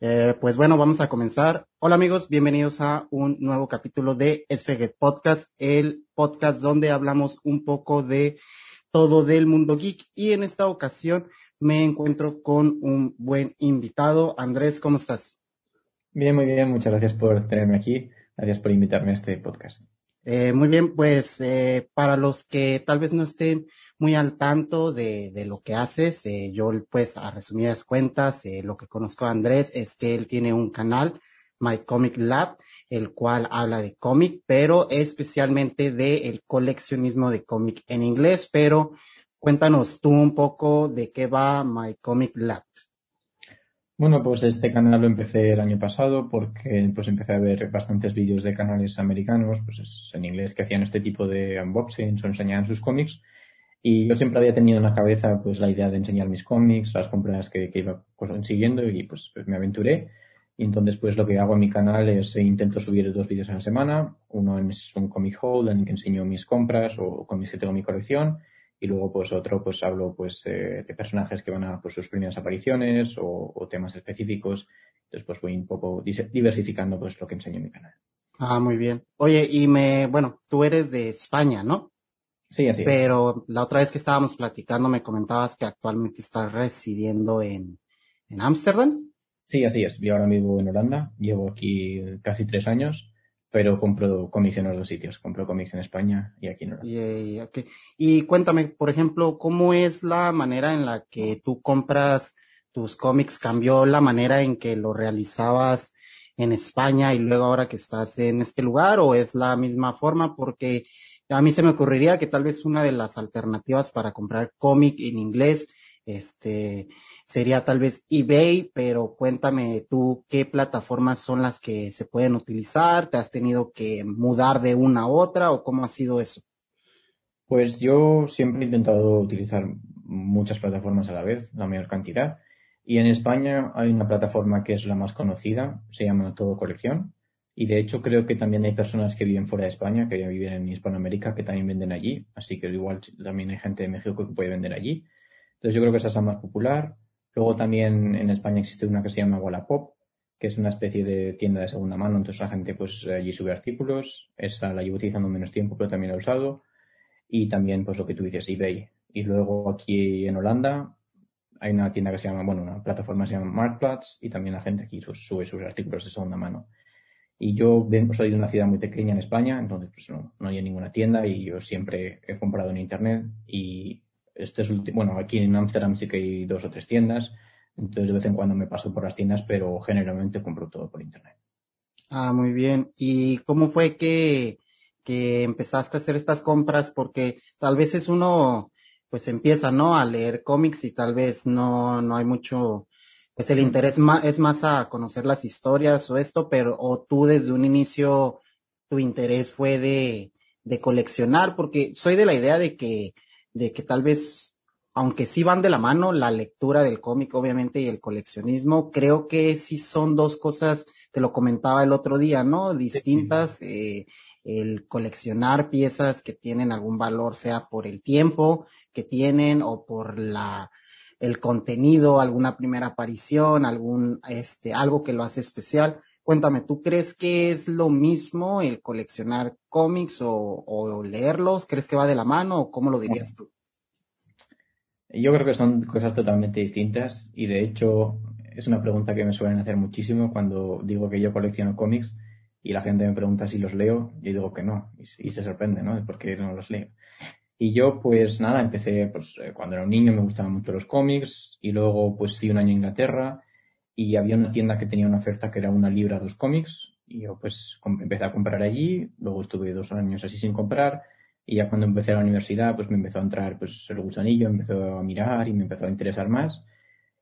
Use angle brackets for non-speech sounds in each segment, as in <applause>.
Eh, pues bueno, vamos a comenzar. Hola amigos, bienvenidos a un nuevo capítulo de Esfeget Podcast, el podcast donde hablamos un poco de todo del mundo geek y en esta ocasión me encuentro con un buen invitado. Andrés, ¿cómo estás? Bien, muy bien, muchas gracias por tenerme aquí. Gracias por invitarme a este podcast. Eh, muy bien, pues eh, para los que tal vez no estén muy al tanto de, lo que haces, eh, yo pues a resumidas cuentas, lo que conozco a Andrés es que él tiene un canal, My Comic Lab, el cual habla de cómic, pero especialmente de el coleccionismo de cómic en inglés, pero cuéntanos tú un poco de qué va My Comic Lab. Bueno, pues este canal lo empecé el año pasado porque pues empecé a ver bastantes vídeos de canales americanos, pues en inglés que hacían este tipo de unboxings o enseñaban sus cómics. Y yo siempre había tenido en la cabeza pues la idea de enseñar mis cómics, las compras que, iba consiguiendo y pues, pues, me aventuré. Y entonces pues lo que hago en mi canal es eh, intento subir dos vídeos a la semana. Uno es un comic haul en el que enseño mis compras o cómics que tengo en mi colección y luego pues otro pues hablo pues eh, de personajes que van a pues sus primeras apariciones o, o, temas específicos. Entonces pues voy un poco diversificando pues lo que enseño en mi canal. Ah muy bien. Oye y me bueno tú eres de España no sí así pero la otra vez que estábamos platicando me comentabas que actualmente estás residiendo en en Ámsterdam. Sí así es. Yo ahora vivo en Holanda. Llevo aquí casi tres años pero compro cómics en los dos sitios. Compro cómics en España y aquí en Holanda. Yeah. Y cuéntame, por ejemplo, ¿cómo es la manera en la que tú compras tus cómics? ¿Cambió la manera en que lo realizabas en España y luego ahora que estás en este lugar o es la misma forma? Porque a mí se me ocurriría que tal vez una de las alternativas para comprar cómic en inglés este sería tal vez eBay, pero cuéntame tú qué plataformas son las que se pueden utilizar, te has tenido que mudar de una a otra o cómo ha sido eso? Pues yo siempre he intentado utilizar muchas plataformas a la vez, la mayor cantidad. Y en España hay una plataforma que es la más conocida, se llama Todo Colección. Y de hecho creo que también hay personas que viven fuera de España, que viven en Hispanoamérica, que también venden allí. Así que igual también hay gente de México que puede vender allí. Entonces yo creo que esa es la más popular. Luego también en España existe una que se llama Wallapop, que es una especie de tienda de segunda mano, entonces la gente pues allí sube artículos, esa la llevo utilizando menos tiempo, pero también la he usado. Y también pues lo que tú dices, eBay. Y luego aquí en Holanda hay una tienda que se llama, bueno, una plataforma que se llama Marktplaats y también la gente aquí sube sus artículos de segunda mano. Y yo soy de una ciudad muy pequeña en España, entonces pues no, no hay ninguna tienda y yo siempre he comprado en internet y este es bueno, aquí en Amsterdam sí que hay dos o tres tiendas, entonces de vez en cuando me paso por las tiendas, pero generalmente compro todo por internet. Ah, muy bien. ¿Y cómo fue que, que empezaste a hacer estas compras? Porque tal vez es uno, pues empieza, ¿no? A leer cómics y tal vez no, no hay mucho, pues el interés más, es más a conocer las historias o esto, pero, o tú desde un inicio, tu interés fue de, de coleccionar, porque soy de la idea de que de que tal vez, aunque sí van de la mano, la lectura del cómic, obviamente, y el coleccionismo, creo que sí son dos cosas, te lo comentaba el otro día, ¿no? Distintas, eh, el coleccionar piezas que tienen algún valor, sea por el tiempo que tienen o por la, el contenido, alguna primera aparición, algún, este, algo que lo hace especial. Cuéntame, ¿tú crees que es lo mismo el coleccionar cómics o, o, leerlos? ¿Crees que va de la mano o cómo lo dirías tú? Yo creo que son cosas totalmente distintas y de hecho es una pregunta que me suelen hacer muchísimo cuando digo que yo colecciono cómics y la gente me pregunta si los leo, yo digo que no y, y se sorprende, ¿no? Por qué no los leo. Y yo, pues nada, empecé, pues eh, cuando era un niño me gustaban mucho los cómics y luego pues fui un año a Inglaterra y había una tienda que tenía una oferta que era una libra dos cómics y yo pues empecé a comprar allí, luego estuve dos años así sin comprar y ya cuando empecé la universidad pues me empezó a entrar pues el gusanillo, empezó a mirar y me empezó a interesar más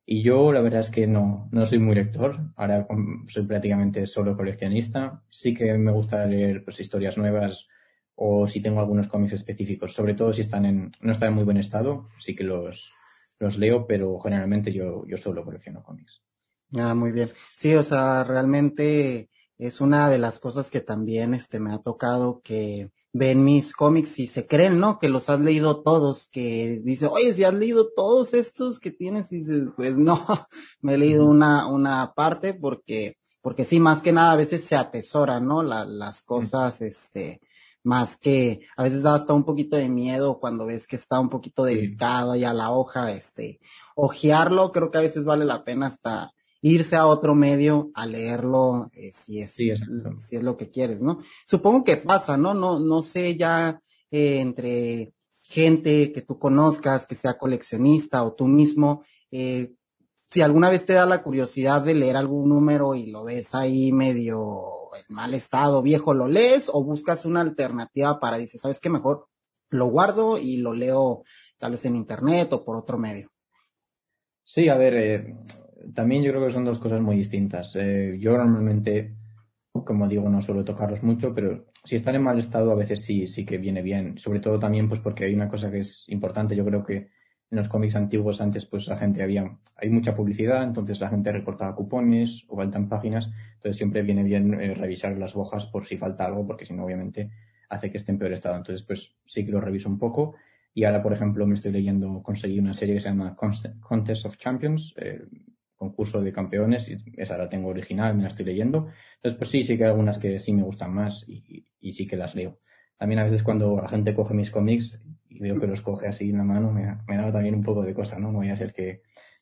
y yo la verdad es que no, no soy muy lector, ahora soy prácticamente solo coleccionista, sí que me gusta leer pues historias nuevas o si tengo algunos cómics específicos, sobre todo si están en, no están en muy buen estado, sí que los, los leo, pero generalmente yo, yo solo colecciono cómics. Ah, muy bien. Sí, o sea, realmente es una de las cosas que también este me ha tocado que ven mis cómics y se creen, ¿no? Que los has leído todos, que dice, oye, si has leído todos estos que tienes, y dices, pues no, <laughs> me he leído una, una parte porque, porque sí, más que nada a veces se atesoran, ¿no? La, las cosas, este, más que a veces da hasta un poquito de miedo cuando ves que está un poquito delicado ya la hoja, este, ojearlo, creo que a veces vale la pena hasta irse a otro medio a leerlo eh, si es si es lo que quieres, ¿no? Supongo que pasa, ¿no? No no sé ya eh, entre gente que tú conozcas, que sea coleccionista o tú mismo, eh, si alguna vez te da la curiosidad de leer algún número y lo ves ahí medio en mal estado, viejo, ¿lo lees o buscas una alternativa para, dices, sabes qué mejor lo guardo y lo leo tal vez en internet o por otro medio? Sí, a ver, eh, también yo creo que son dos cosas muy distintas. Eh, yo normalmente, como digo, no suelo tocarlos mucho, pero si están en mal estado a veces sí, sí que viene bien. Sobre todo también pues porque hay una cosa que es importante. Yo creo que en los cómics antiguos antes pues la gente había, hay mucha publicidad, entonces la gente recortaba cupones o faltan páginas. Entonces siempre viene bien eh, revisar las hojas por si falta algo, porque si no obviamente hace que esté en peor estado. Entonces pues sí que lo reviso un poco. Y ahora, por ejemplo, me estoy leyendo, conseguí una serie que se llama Contest of Champions, eh, concurso de campeones, y esa la tengo original, me la estoy leyendo. Entonces, pues sí, sí que hay algunas que sí me gustan más y, sí que las leo. También a veces cuando la gente coge mis cómics y veo que los coge así en la mano, me, da también un poco de cosa, ¿no? Voy a ser que,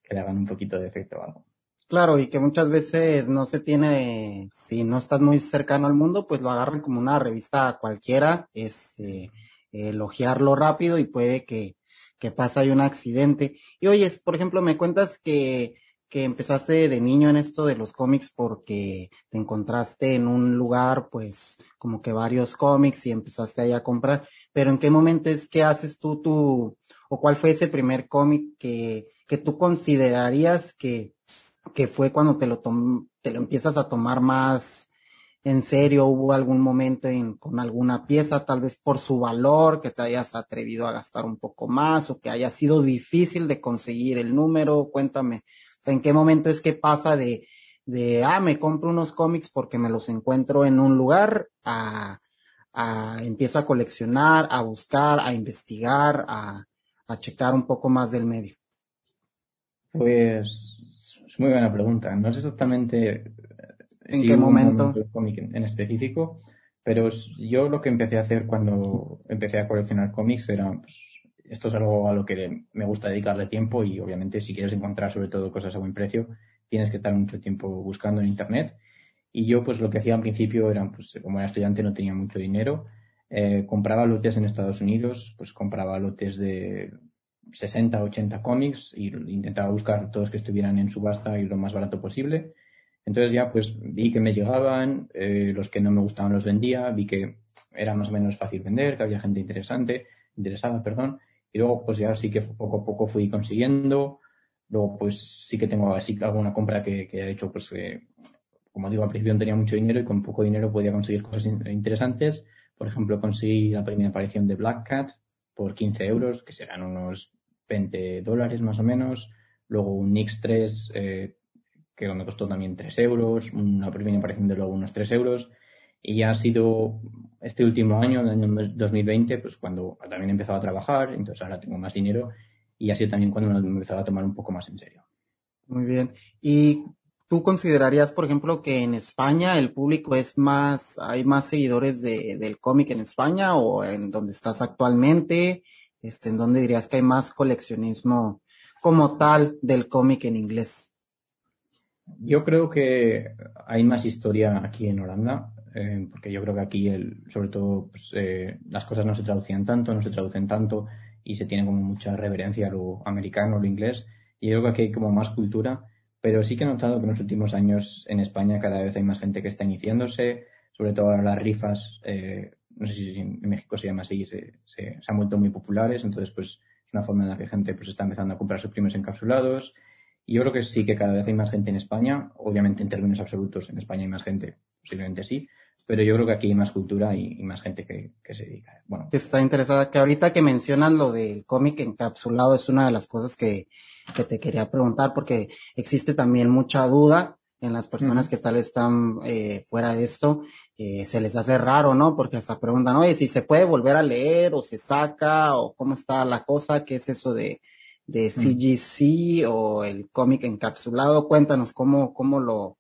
le hagan un poquito de efecto o algo. Claro, y que muchas veces no se tiene, si no estás muy cercano al mundo, pues lo agarran como una revista cualquiera, es eh, elogiarlo rápido y puede que, que pase ahí un accidente. Y oye, por ejemplo, me cuentas que que empezaste de niño en esto de los cómics porque te encontraste en un lugar, pues, como que varios cómics y empezaste ahí a comprar. Pero ¿en qué momento es que haces tú tu, o cuál fue ese primer cómic que, que tú considerarías que, que fue cuando te lo tom, te lo empiezas a tomar más en serio? ¿Hubo algún momento en, con alguna pieza, tal vez por su valor, que te hayas atrevido a gastar un poco más o que haya sido difícil de conseguir el número? Cuéntame ¿en qué momento es que pasa de, de, ah, me compro unos cómics porque me los encuentro en un lugar, a, a empiezo a coleccionar, a buscar, a investigar, a, a checar un poco más del medio? Pues es muy buena pregunta. No sé exactamente en qué momento. cómic en específico, pero yo lo que empecé a hacer cuando empecé a coleccionar cómics era pues, esto es algo a lo que me gusta dedicarle tiempo y obviamente si quieres encontrar sobre todo cosas a buen precio, tienes que estar mucho tiempo buscando en Internet. Y yo pues lo que hacía al principio era, pues como era estudiante no tenía mucho dinero, eh, compraba lotes en Estados Unidos, pues compraba lotes de 60, 80 cómics y intentaba buscar todos que estuvieran en subasta y lo más barato posible. Entonces ya pues vi que me llegaban, eh, los que no me gustaban los vendía, vi que era más o menos fácil vender, que había gente interesante, interesada, perdón, y luego, pues ya sí que poco a poco fui consiguiendo. Luego, pues sí que tengo así alguna compra que, que he hecho, pues como digo, al principio no tenía mucho dinero y con poco dinero podía conseguir cosas interesantes. Por ejemplo, conseguí la primera aparición de Black Cat por 15 euros, que serán unos 20 dólares más o menos. Luego un Nix 3, eh, que me costó también 3 euros. Una primera aparición de luego unos 3 euros. Y ya ha sido este último año, el año 2020, pues cuando también he empezado a trabajar, entonces ahora tengo más dinero y ha sido también cuando me he empezado a tomar un poco más en serio. Muy bien. ¿Y tú considerarías, por ejemplo, que en España el público es más, hay más seguidores de, del cómic en España o en donde estás actualmente? Este, ¿En dónde dirías que hay más coleccionismo como tal del cómic en inglés? Yo creo que hay más historia aquí en Holanda. Eh, porque yo creo que aquí, el, sobre todo, pues, eh, las cosas no se traducían tanto, no se traducen tanto y se tiene como mucha reverencia a lo americano, a lo inglés. Y yo creo que aquí hay como más cultura, pero sí que he notado que en los últimos años en España cada vez hay más gente que está iniciándose, sobre todo las rifas, eh, no sé si en México se llama así, se, han vuelto muy populares, entonces pues es una forma en la que gente pues está empezando a comprar sus primos encapsulados. Y yo creo que sí que cada vez hay más gente en España, obviamente en términos absolutos en España hay más gente, posiblemente sí, pero yo creo que aquí hay más cultura y, y más gente que, que, se dedica. Bueno. Está interesada, que ahorita que mencionas lo del cómic encapsulado es una de las cosas que, que te quería preguntar porque existe también mucha duda en las personas que tal están eh, fuera de esto, eh, se les hace raro, ¿no? Porque hasta preguntan, oye, si se puede volver a leer o se saca o cómo está la cosa, qué es eso de, de CGC o el cómic encapsulado. Cuéntanos cómo, cómo lo,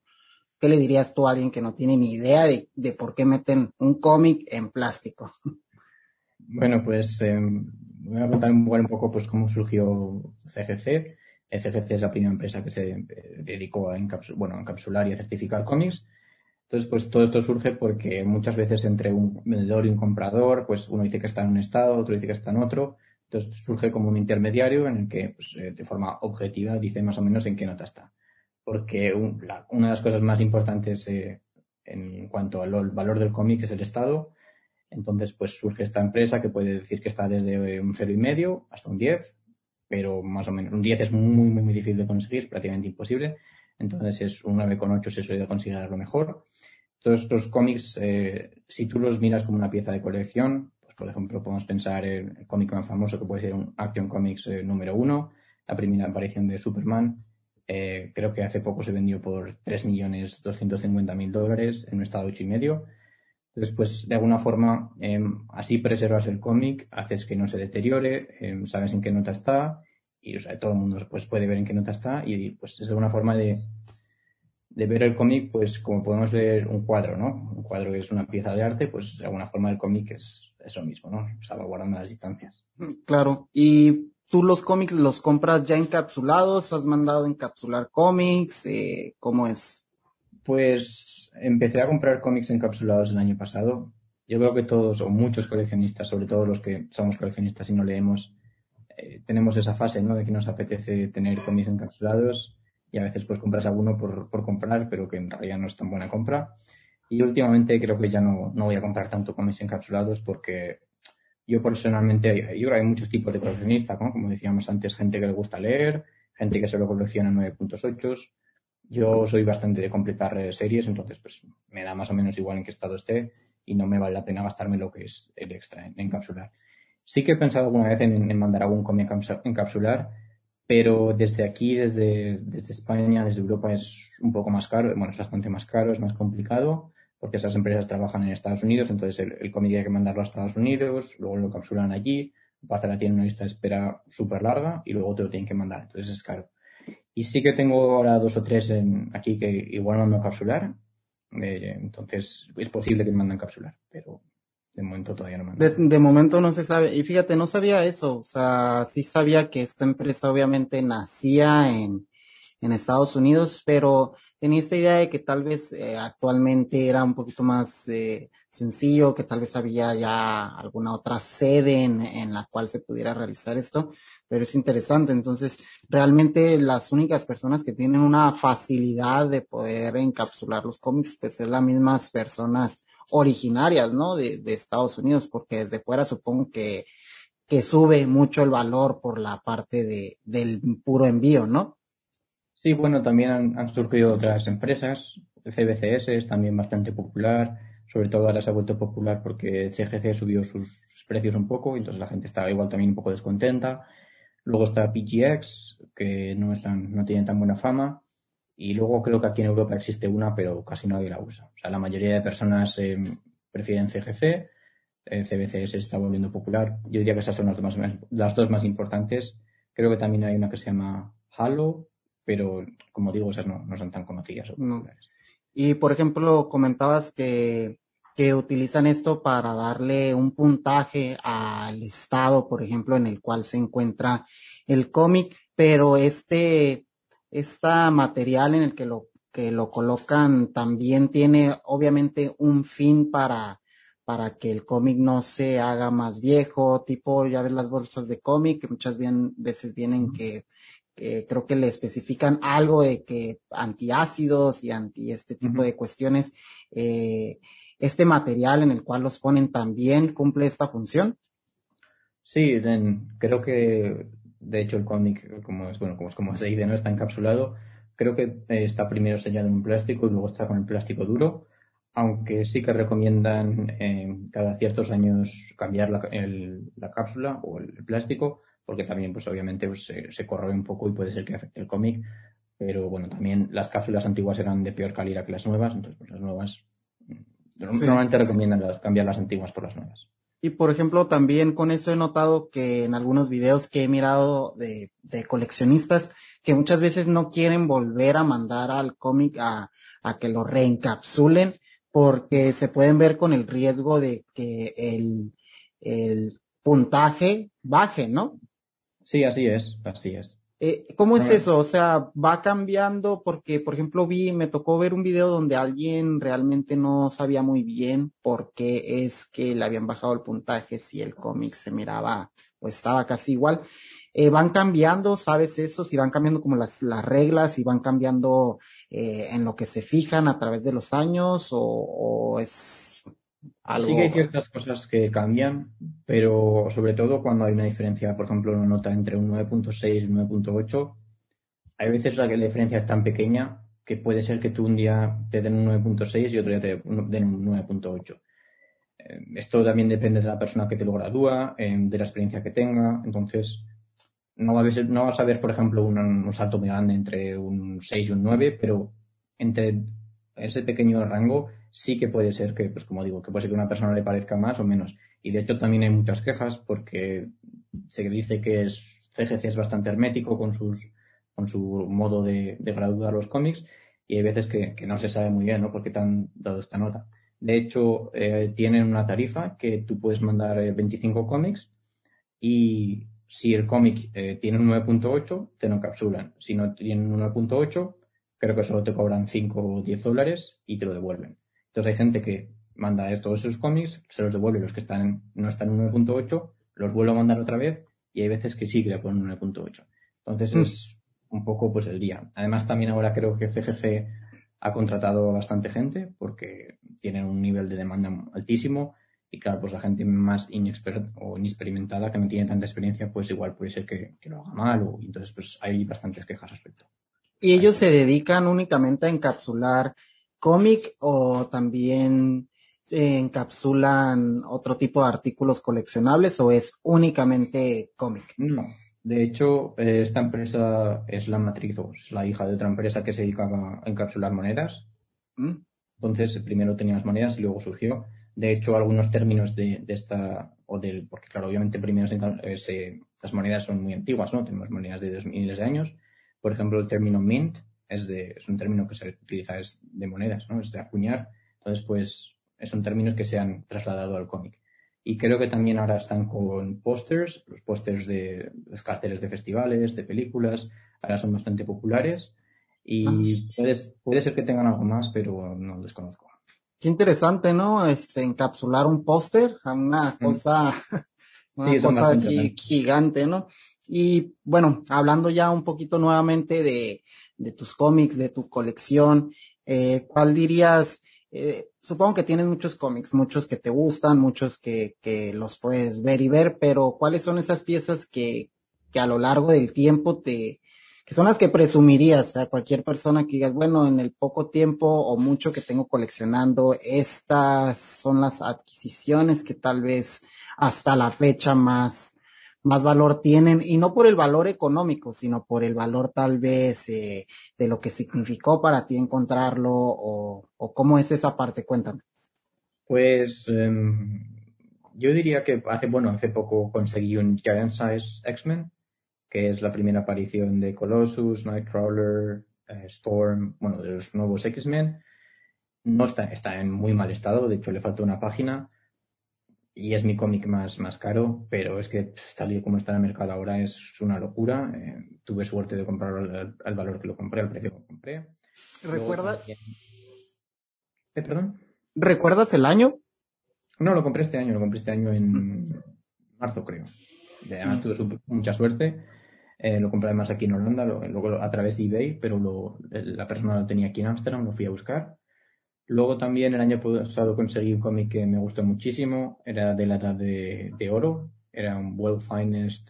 ¿qué le dirías tú a alguien que no tiene ni idea de, por qué meten un cómic en plástico? Bueno, pues eh, voy a contar un poco pues cómo surgió CGC. CGC es la primera empresa que se eh, dedicó a, bueno, a encapsular y a certificar cómics. Entonces, pues todo esto surge porque muchas veces entre un vendedor y un comprador, pues uno dice que está en un estado, otro dice que está en otro. Entonces surge como un intermediario en el que, pues, eh, de forma objetiva, dice más o menos en qué nota está. Porque una de las cosas más importantes eh, en cuanto al valor del cómic es el estado. Entonces, pues surge esta empresa que puede decir que está desde un cero y medio hasta un 10, pero más o menos un 10 es muy, muy, muy difícil de conseguir, prácticamente imposible. Entonces es un 9,8 se suele conseguir lo mejor. Todos estos cómics, eh, si tú los miras como una pieza de colección, por ejemplo, podemos pensar en el cómic más famoso que puede ser un Action Comics eh, número uno, la primera aparición de Superman. Eh, creo que hace poco se vendió por 3.250.000 dólares en un estado ocho y medio. Entonces, pues, de alguna forma, em, así preservas el cómic, haces que no se deteriore, em, sabes en qué nota está y todo el mundo pues, puede ver en qué nota está y pues es de una forma de, de ver el cómic, pues como podemos ver un cuadro, ¿no? Un cuadro es una pieza de arte, pues de alguna forma el cómic es, es lo mismo, ¿no? Salvaguardando las distancias. Claro. ¿Y tú los cómics los compras ya encapsulados? ¿Has mandado encapsular cómics? Eh, ¿Cómo es? Pues empecé a comprar cómics encapsulados el año pasado. Yo creo que todos o muchos coleccionistas, sobre todo los que somos coleccionistas y no leemos, eh, tenemos esa fase, ¿no? De que nos apetece tener cómics encapsulados y a veces pues compras alguno por, por comprar, pero que en realidad no es tan buena compra. Y últimamente creo que ya no, no voy a comprar tanto cómics encapsulados porque yo personalmente, yo creo que hay muchos tipos de coleccionistas, como decíamos antes, gente que le gusta leer, gente que solo colecciona 9.8. Yo soy bastante de completar eh, series, entonces pues me da más o menos igual en qué estado esté y no me vale la pena gastarme lo que es el extra en, encapsular. Sí que he pensado alguna vez en, en mandar algún cómic encapsular, pero desde aquí, desde, desde España, desde Europa es un poco más caro, bueno, es bastante más caro, es más complicado porque esas empresas trabajan en Estados Unidos, entonces el, el cómic hay que mandarlo a Estados Unidos, luego lo capsulan allí, Pazara tiene una lista de espera súper larga y luego te lo tienen que mandar, entonces es caro. Y sí que tengo ahora dos o tres en, aquí que igual mando a capsular, eh, entonces es posible que me manden capsular, pero de momento todavía no mandan. De, de, momento no se sabe, y fíjate, no sabía eso, o sea, sí sabía que esta empresa obviamente nacía en, en Estados Unidos, pero tenía esta idea de que tal vez eh, actualmente era un poquito más eh, sencillo, que tal vez había ya alguna otra sede en, la cual se pudiera realizar esto, pero es interesante. Entonces, realmente las únicas personas que tienen una facilidad de poder encapsular los cómics, pues es las mismas personas originarias, ¿no? De, de Estados Unidos, porque desde fuera supongo que, que sube mucho el valor por la parte de, del puro envío, ¿no? Sí, bueno, también han, surgido otras empresas. CBCS es también bastante popular. Sobre todo ahora se ha vuelto popular porque CGC subió sus, precios un poco, entonces la gente está igual también un poco descontenta. Luego está PGX, que no, están, no tiene tan buena fama. Y luego creo que aquí en Europa existe una, pero casi nadie la usa. O sea, la mayoría de personas eh, prefieren CGC. Eh, CBCS se está volviendo popular. Yo diría que esas son las dos más importantes. Creo que también hay una que se llama Halo, pero como digo, esas no, no son tan conocidas. Y por ejemplo, comentabas que, que utilizan esto para darle un puntaje al estado, por ejemplo, en el cual se encuentra el cómic, pero este, esta material en el que lo, que lo colocan también tiene obviamente un fin para, para que el cómic no se haga más viejo, tipo, ya ves las bolsas de cómic, que muchas bien, veces vienen que, que creo que le especifican algo de que antiácidos y anti este tipo de cuestiones, eh, este material en el cual los ponen también cumple esta función. Sí, creo que de hecho el cómic, como es, bueno, como es como se dice, no está encapsulado, creo que eh, está primero sellado en un plástico y luego está con el plástico duro, aunque sí que recomiendan eh, cada ciertos años cambiar la, el, la cápsula o el plástico porque también, pues obviamente, pues, se, se, corroe un poco y puede ser que afecte el cómic. pero bueno, también las cápsulas antiguas eran de peor calidad que las nuevas, entonces pues las nuevas normalmente recomiendan cambiar las antiguas por las nuevas. Y por ejemplo, también con eso he notado que en algunos videos que he mirado de, de coleccionistas, que muchas veces no quieren volver a mandar al cómic a, a que lo reencapsulen, porque se pueden ver con el riesgo de que el, el puntaje baje, ¿no? Sí, así es, así es. Eh, ¿Cómo es eso? O sea, va cambiando porque, por ejemplo, vi, me tocó ver un video donde alguien realmente no sabía muy bien por qué es que le habían bajado el puntaje si el cómic se miraba o estaba casi igual. Eh, van cambiando, ¿sabes eso? Si van cambiando como las, las reglas, si van cambiando eh, en lo que se fijan a través de los años o, o es Sí que hay ciertas cosas que cambian, pero sobre todo cuando hay una diferencia, por ejemplo, una nota entre un 9.6 y un 9.8, hay veces la que la diferencia es tan pequeña que puede ser que tú un día te den un 9.6 y otro día te den un 9.8. Eh, esto también depende de la persona que te lo gradúa, eh, de la experiencia que tenga. Entonces, no, a veces, no vas a ver, por ejemplo, un, un salto muy grande entre un 6 y un 9, pero entre ese pequeño rango sí que puede ser que, pues como digo, que puede ser que a una persona le parezca más o menos. Y de hecho también hay muchas quejas porque se dice que es, CGC es bastante hermético con sus su modo de, graduar los cómics y hay veces que, no se sabe muy bien ¿no? por qué te han dado esta nota. De hecho, eh, tienen una tarifa que tú puedes mandar 25 eh, cómics y si el cómic eh, tiene un 9.8, te lo encapsulan. Si no tienen un 9.8, creo que solo te cobran 5 o 10 dólares y te lo devuelven. Entonces hay gente que manda todos esos cómics, se los devuelve los que están no están en 9.8, los vuelve a mandar otra vez y hay veces que sí que le ponen 9.8. Entonces mm. es un poco pues el día. Además también ahora creo que CGC ha contratado bastante gente porque tienen un nivel de demanda altísimo y claro, pues la gente más inexperta o inexperimentada que no tiene tanta experiencia, pues igual puede ser que, lo haga mal o entonces pues hay bastantes quejas al respecto. Y ellos se dedican únicamente a encapsular cómic o también se encapsulan otro tipo de artículos coleccionables o es únicamente cómic? No. De hecho, esta empresa es la matriz o es la hija de otra empresa que se dedicaba a encapsular monedas. ¿Mm? Entonces, primero tenía las monedas y luego surgió. De hecho, algunos términos de, esta, o del, porque claro, obviamente primero eh, las monedas son muy antiguas, ¿no? Tenemos monedas de dos miles de años. Por ejemplo, el término mint es, de, es un término que se utiliza es de monedas, ¿no? Es de acuñar. Entonces, pues, son términos que se han trasladado al cómic. Y creo que también ahora están con pósters, los pósters de los carteles de festivales, de películas, ahora son bastante populares. Y ah. puede, puede ser que tengan algo más, pero no lo desconozco. Qué interesante, ¿no? Este, encapsular un póster a una mm. cosa, una cosa gigante, ¿no? Y bueno, hablando ya un poquito nuevamente de, de tus cómics, de tu colección, eh, ¿cuál dirías? Eh, supongo que tienes muchos cómics, muchos que te gustan, muchos que, que los puedes ver y ver, pero ¿cuáles son esas piezas que, que a lo largo del tiempo te, que son las que presumirías a cualquier persona que digas, bueno, en el poco tiempo o mucho que tengo coleccionando, estas son las adquisiciones que tal vez hasta la fecha más, más valor tienen, y no por el valor económico, sino por el valor tal vez eh, de lo que significó para ti encontrarlo o, o cómo es esa parte, cuéntame. Pues em, yo diría que hace, bueno, hace poco conseguí un Giant Size X-Men, que es la primera aparición de Colossus, Nightcrawler, eh, Storm, bueno, de los nuevos X-Men. No está, está en muy mal estado, de hecho le falta una página y es mi cómic más, más caro, pero es que tal como está en el mercado ahora es una locura. Eh, tuve suerte de comprarlo al, valor que lo compré, al precio que lo compré. ¿Recuerdas? ¿Eh, perdón? ¿Recuerdas el año? No, lo compré este año, lo compré este año en marzo, creo. Además, tuve mucha suerte. Eh, lo compré además aquí en Holanda, luego a través de eBay, pero la persona lo tenía aquí en Ámsterdam, lo fui a buscar. Luego también el año pasado conseguí un cómic que me gustó muchísimo, era de la edad de, oro, era un Well Finest,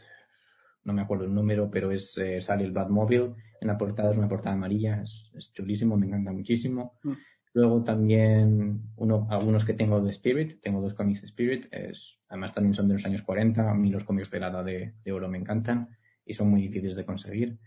no me acuerdo el número, pero es eh, sale el Batmobile, en la portada es una portada amarilla, es, chulísimo, me encanta muchísimo. Mm. Luego también uno, algunos que tengo de Spirit, tengo dos cómics de Spirit, es, además también son de los años 40, a mí los cómics de la edad de, oro me encantan y son muy difíciles de conseguir.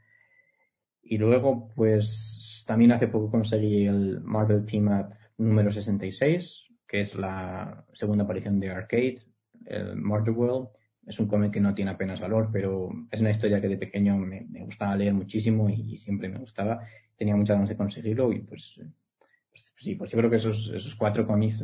Y luego, pues también hace poco conseguí el Marvel Team Up número 66, que es la segunda aparición de Arcade, el Murder World. Es un cómic que no tiene apenas valor, pero es una historia que de pequeño me, gustaba leer muchísimo y, siempre me gustaba. Tenía muchas ganas de conseguirlo y pues, pues sí, pues yo creo que esos, esos cuatro cómics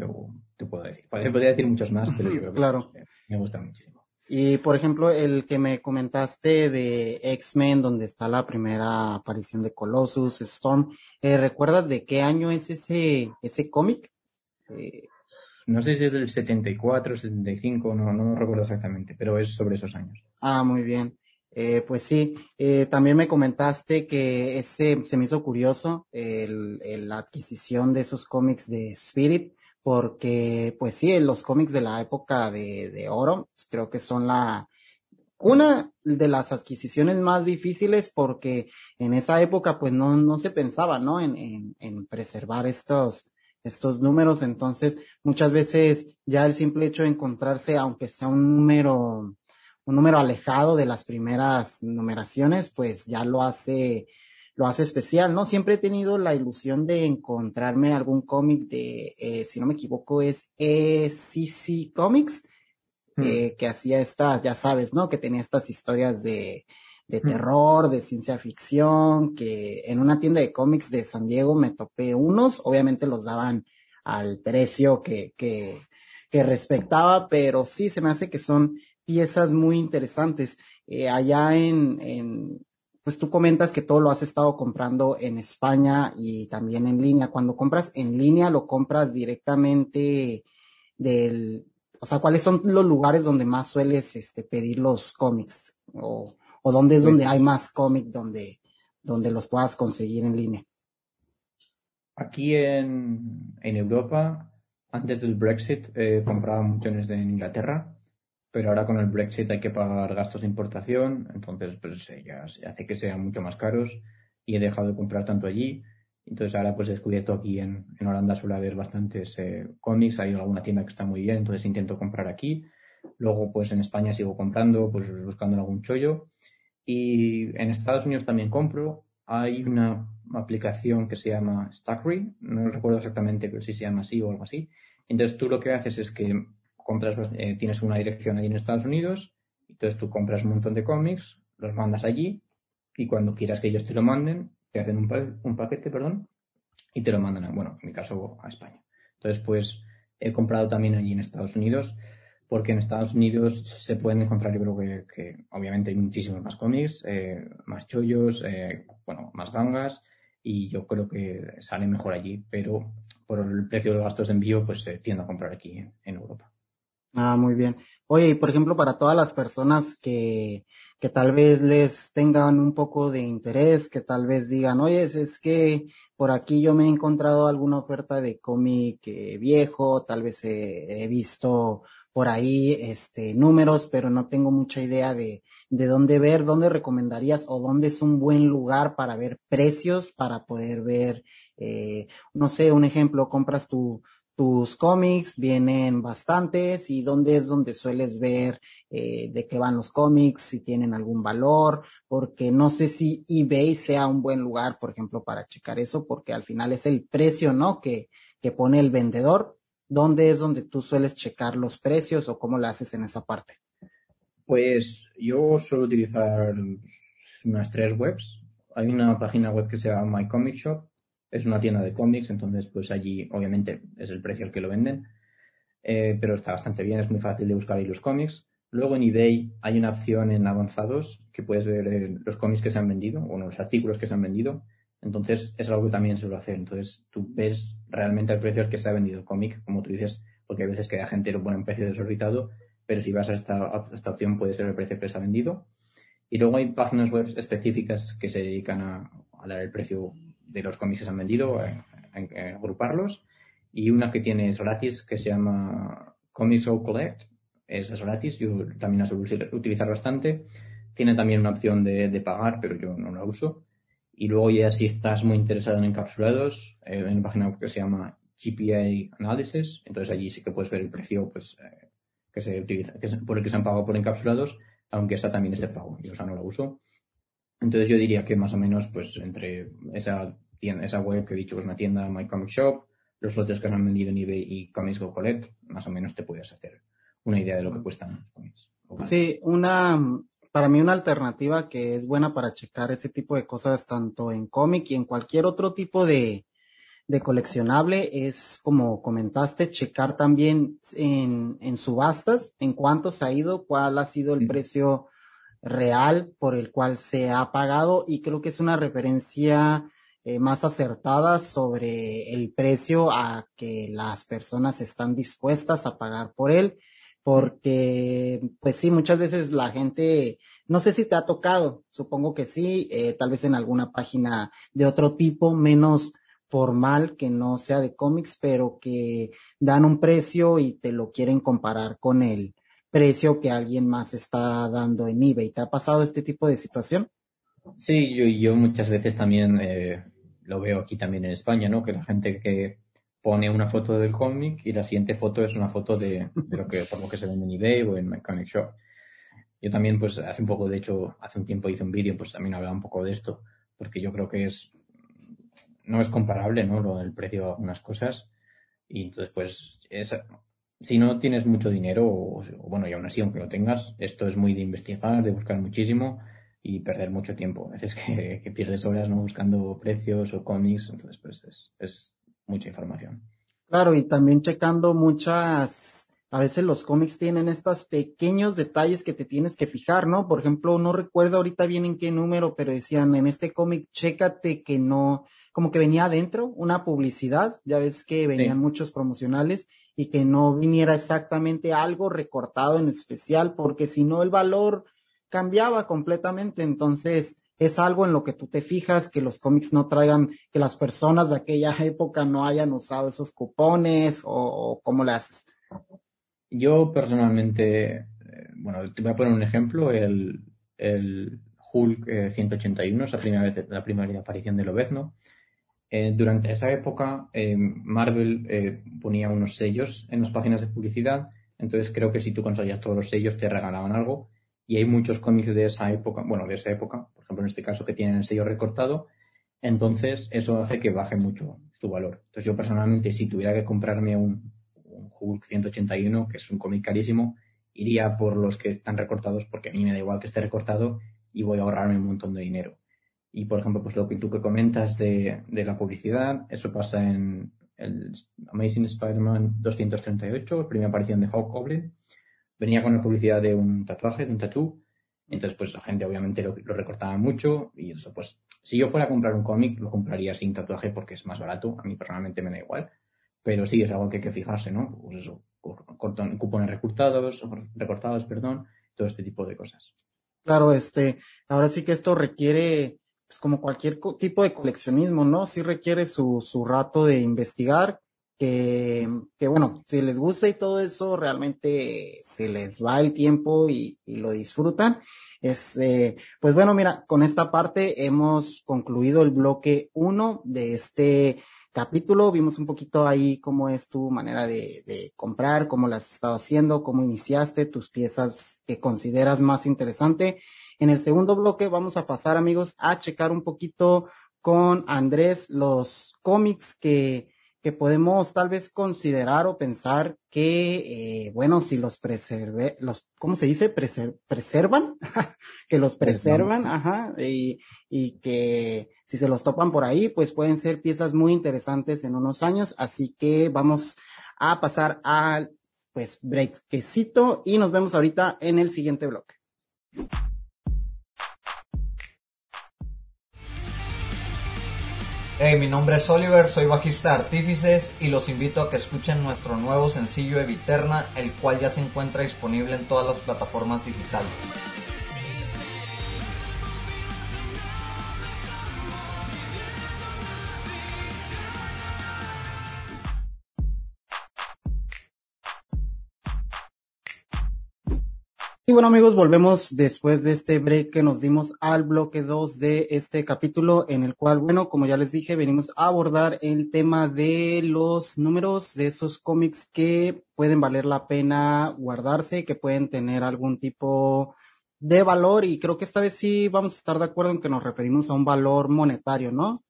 te puedo decir. Podría, decir muchos más, pero yo creo que claro. me gustan muchísimo. Y por ejemplo, el que me comentaste de X-Men, donde está la primera aparición de Colossus, Storm, eh, ¿recuerdas de qué año es ese, ese cómic? Eh, no sé si es del 74, 75, no, no recuerdo exactamente, pero es sobre esos años. Ah, muy bien. Eh, pues sí, eh, también me comentaste que ese se me hizo curioso el, la adquisición de esos cómics de Spirit porque pues sí, los cómics de la época de, de oro pues, creo que son la una de las adquisiciones más difíciles porque en esa época pues no, no se pensaba, ¿no? En, en, en preservar estos, estos números, entonces muchas veces ya el simple hecho de encontrarse, aunque sea un número, un número alejado de las primeras numeraciones, pues ya lo hace lo hace especial, ¿no? Siempre he tenido la ilusión de encontrarme algún cómic de, eh, si no me equivoco, es ECC Comics, hmm. eh, que hacía estas, ya sabes, ¿no? Que tenía estas historias de, de hmm. terror, de ciencia ficción, que en una tienda de cómics de San Diego me topé unos, obviamente los daban al precio que, que, que respectaba, pero sí se me hace que son piezas muy interesantes. Eh, allá en, en, pues tú comentas que todo lo has estado comprando en España y también en línea. Cuando compras en línea, lo compras directamente del, o sea, ¿cuáles son los lugares donde más sueles este, pedir los cómics? O, o dónde es donde hay más cómics donde, donde los puedas conseguir en línea? Aquí en, en Europa, antes del Brexit, eh, compraba montones de Inglaterra pero ahora con el Brexit hay que pagar gastos de importación, entonces pues ya hace que sean mucho más caros y he dejado de comprar tanto allí. Entonces ahora pues he descubierto aquí en, en Holanda suele haber bastantes eh, cómics, hay alguna tienda que está muy bien, entonces intento comprar aquí. Luego pues en España sigo comprando, pues buscando algún chollo. Y en Estados Unidos también compro. Hay una aplicación que se llama Stackery, no recuerdo exactamente si se llama así o algo así. Entonces tú lo que haces es que compras, eh, tienes una dirección allí en Estados Unidos, entonces tú compras un montón de cómics, los mandas allí y cuando quieras que ellos te lo manden, te hacen un, un paquete, perdón, y te lo mandan, bueno, en mi caso a España. Entonces, pues he comprado también allí en Estados Unidos, porque en Estados Unidos se pueden encontrar, yo creo que, obviamente hay muchísimos más cómics, eh, más chollos, eh, bueno, más gangas, y yo creo que sale mejor allí, pero por el precio de los gastos de envío, pues tiendo a comprar aquí en Europa. Ah, muy bien. Oye, y por ejemplo, para todas las personas que, que tal vez les tengan un poco de interés, que tal vez digan, oye, es, que por aquí yo me he encontrado alguna oferta de cómic eh, viejo, tal vez he visto por ahí este números, pero no tengo mucha idea de, de dónde ver, dónde recomendarías o dónde es un buen lugar para ver precios, para poder ver, eh, no sé, un ejemplo, compras tu, tus cómics, vienen bastantes y dónde es donde sueles ver eh, de qué van los cómics, si tienen algún valor, porque no sé si eBay sea un buen lugar, por ejemplo, para checar eso, porque al final es el precio, ¿no? Que, que pone el vendedor. ¿Dónde es donde tú sueles checar los precios o cómo lo haces en esa parte? Pues yo suelo utilizar unas tres webs. Hay una página web que se llama My Comic Shop, es una tienda de cómics, entonces pues allí obviamente es el precio al que lo venden, eh, pero está bastante bien, es muy fácil de buscar ahí los cómics. Luego en eBay hay una opción en avanzados que puedes ver eh, los cómics que se han vendido, o los artículos que se han vendido. Entonces es algo que también suelo hacer. Entonces tú ves realmente el precio al que se ha vendido el cómic, como tú dices, porque a veces que la gente lo pone en precio desorbitado, pero si vas a esta, esta opción puedes ver el precio que se ha vendido. Y luego hay páginas web específicas que se dedican a, a dar el precio de los cómics que se han vendido, en, agruparlos. Y una que tiene es gratis, que se llama Comics O Collect. Es, gratis, yo también la suelo utilizar bastante. Tiene también una opción de, pagar, pero yo no la uso. Y luego ya si estás muy interesado en encapsulados, eh, en una página que se llama GPA Analysis, entonces allí sí que puedes ver el precio pues, eh, que se utiliza, que por el que se han pagado por encapsulados, aunque esa también es de pago. Yo esa no la uso. Entonces yo diría que más o menos, pues entre esa tienda, esa web que he dicho, que es una tienda, My Comic Shop, los lotes que se han vendido en eBay y Comics Go Collect, más o menos te puedes hacer una idea de lo que cuestan los cómics. Sí, una, para mí una alternativa que es buena para checar ese tipo de cosas tanto en cómic y en cualquier otro tipo de, de coleccionable es, como comentaste, checar también en, en subastas, en cuánto se ha ido, cuál ha sido el precio real por el cual se ha pagado y creo que es una referencia eh, más acertada sobre el precio a que las personas están dispuestas a pagar por él, porque pues sí, muchas veces la gente, no sé si te ha tocado, supongo que sí, eh, tal vez en alguna página de otro tipo, menos formal que no sea de cómics, pero que dan un precio y te lo quieren comparar con el precio que alguien más está dando en eBay. ¿Te ha pasado este tipo de situación? Sí, yo, yo muchas veces también eh, lo veo aquí también en España, ¿no? Que la gente que pone una foto del cómic y la siguiente foto es una foto de, lo que por lo que se vende en eBay o en Mechanic Shop. Yo también, pues, hace un poco, de hecho, hace un tiempo hice un vídeo, pues también hablaba un poco de esto, porque yo creo que es no es comparable, ¿no? el precio de algunas cosas. Y entonces, pues, si no tienes mucho dinero, o, bueno, y aún así, aunque lo tengas, esto es muy de investigar, de buscar muchísimo y perder mucho tiempo. A veces que, pierdes horas, ¿no? Buscando precios o cómics, entonces, pues, es, es mucha información. Claro, y también checando muchas a veces los cómics tienen estos pequeños detalles que te tienes que fijar, ¿no? Por ejemplo, no recuerdo ahorita bien en qué número, pero decían en este cómic, chécate que no, como que venía adentro una publicidad, ya ves que venían muchos promocionales y que no viniera exactamente algo recortado en especial, porque si no el valor cambiaba completamente. Entonces, es algo en lo que tú te fijas, que los cómics no traigan, que las personas de aquella <laughs> época no hayan usado esos cupones o, cómo le haces. Yo personalmente, eh, bueno, te voy a poner un ejemplo, el, el Hulk 181, esa primera vez, la primera aparición de Lobezno. Eh, durante esa época, eh, Marvel ponía unos sellos en las páginas de publicidad, entonces creo que si tú conseguías todos los sellos te regalaban algo, y hay muchos cómics de esa época, bueno, de esa época, por ejemplo en este caso que tienen el sello recortado, entonces eso hace que baje mucho su valor. Entonces yo personalmente, si tuviera que comprarme un, Hulk 181, que es un cómic carísimo, iría por los que están recortados porque a mí me da igual que esté recortado y voy a ahorrarme un montón de dinero. Y por ejemplo, pues lo que tú que comentas de, la publicidad, eso pasa en el Amazing Spider-Man 238, la primera aparición de Hawkgoblin. Venía con la publicidad de un tatuaje, de un tatú. Entonces, pues la gente obviamente lo, lo recortaba mucho y eso, pues, si yo fuera a comprar un cómic, lo compraría sin tatuaje porque es más barato. A mí personalmente me da igual pero sí es algo que hay que fijarse, ¿no? Pues eso, cupones recortados, recortados, perdón, todo este tipo de cosas. Claro, este, ahora sí que esto requiere, pues como cualquier tipo de coleccionismo, ¿no? Sí requiere su, su rato de investigar, que, que bueno, si les gusta y todo eso, realmente se les va el tiempo y, y lo disfrutan. Es, eh, pues bueno, mira, con esta parte hemos concluido el bloque uno de este capítulo. Vimos un poquito ahí cómo es tu manera de, de comprar, cómo las has estado haciendo, cómo iniciaste, tus piezas que consideras más interesante. En el segundo bloque vamos a pasar, amigos, a checar un poquito con Andrés los cómics que, que podemos tal vez considerar o pensar que, eh, bueno, si los preserve, los, ¿cómo se dice? preservan, <laughs> que los preservan, ajá, y, y que si se los topan por ahí, pues pueden ser piezas muy interesantes en unos años. Así que vamos a pasar al, pues, breakcito y nos vemos ahorita en el siguiente bloque. Hey, mi nombre es Oliver, soy bajista de Artífices y los invito a que escuchen nuestro nuevo sencillo Eviterna, el cual ya se encuentra disponible en todas las plataformas digitales. Y bueno amigos, volvemos después de este break que nos dimos al bloque 2 de este capítulo en el cual, bueno, como ya les dije, venimos a abordar el tema de los números de esos cómics que pueden valer la pena guardarse, que pueden tener algún tipo de valor y creo que esta vez sí vamos a estar de acuerdo en que nos referimos a un valor monetario, ¿no?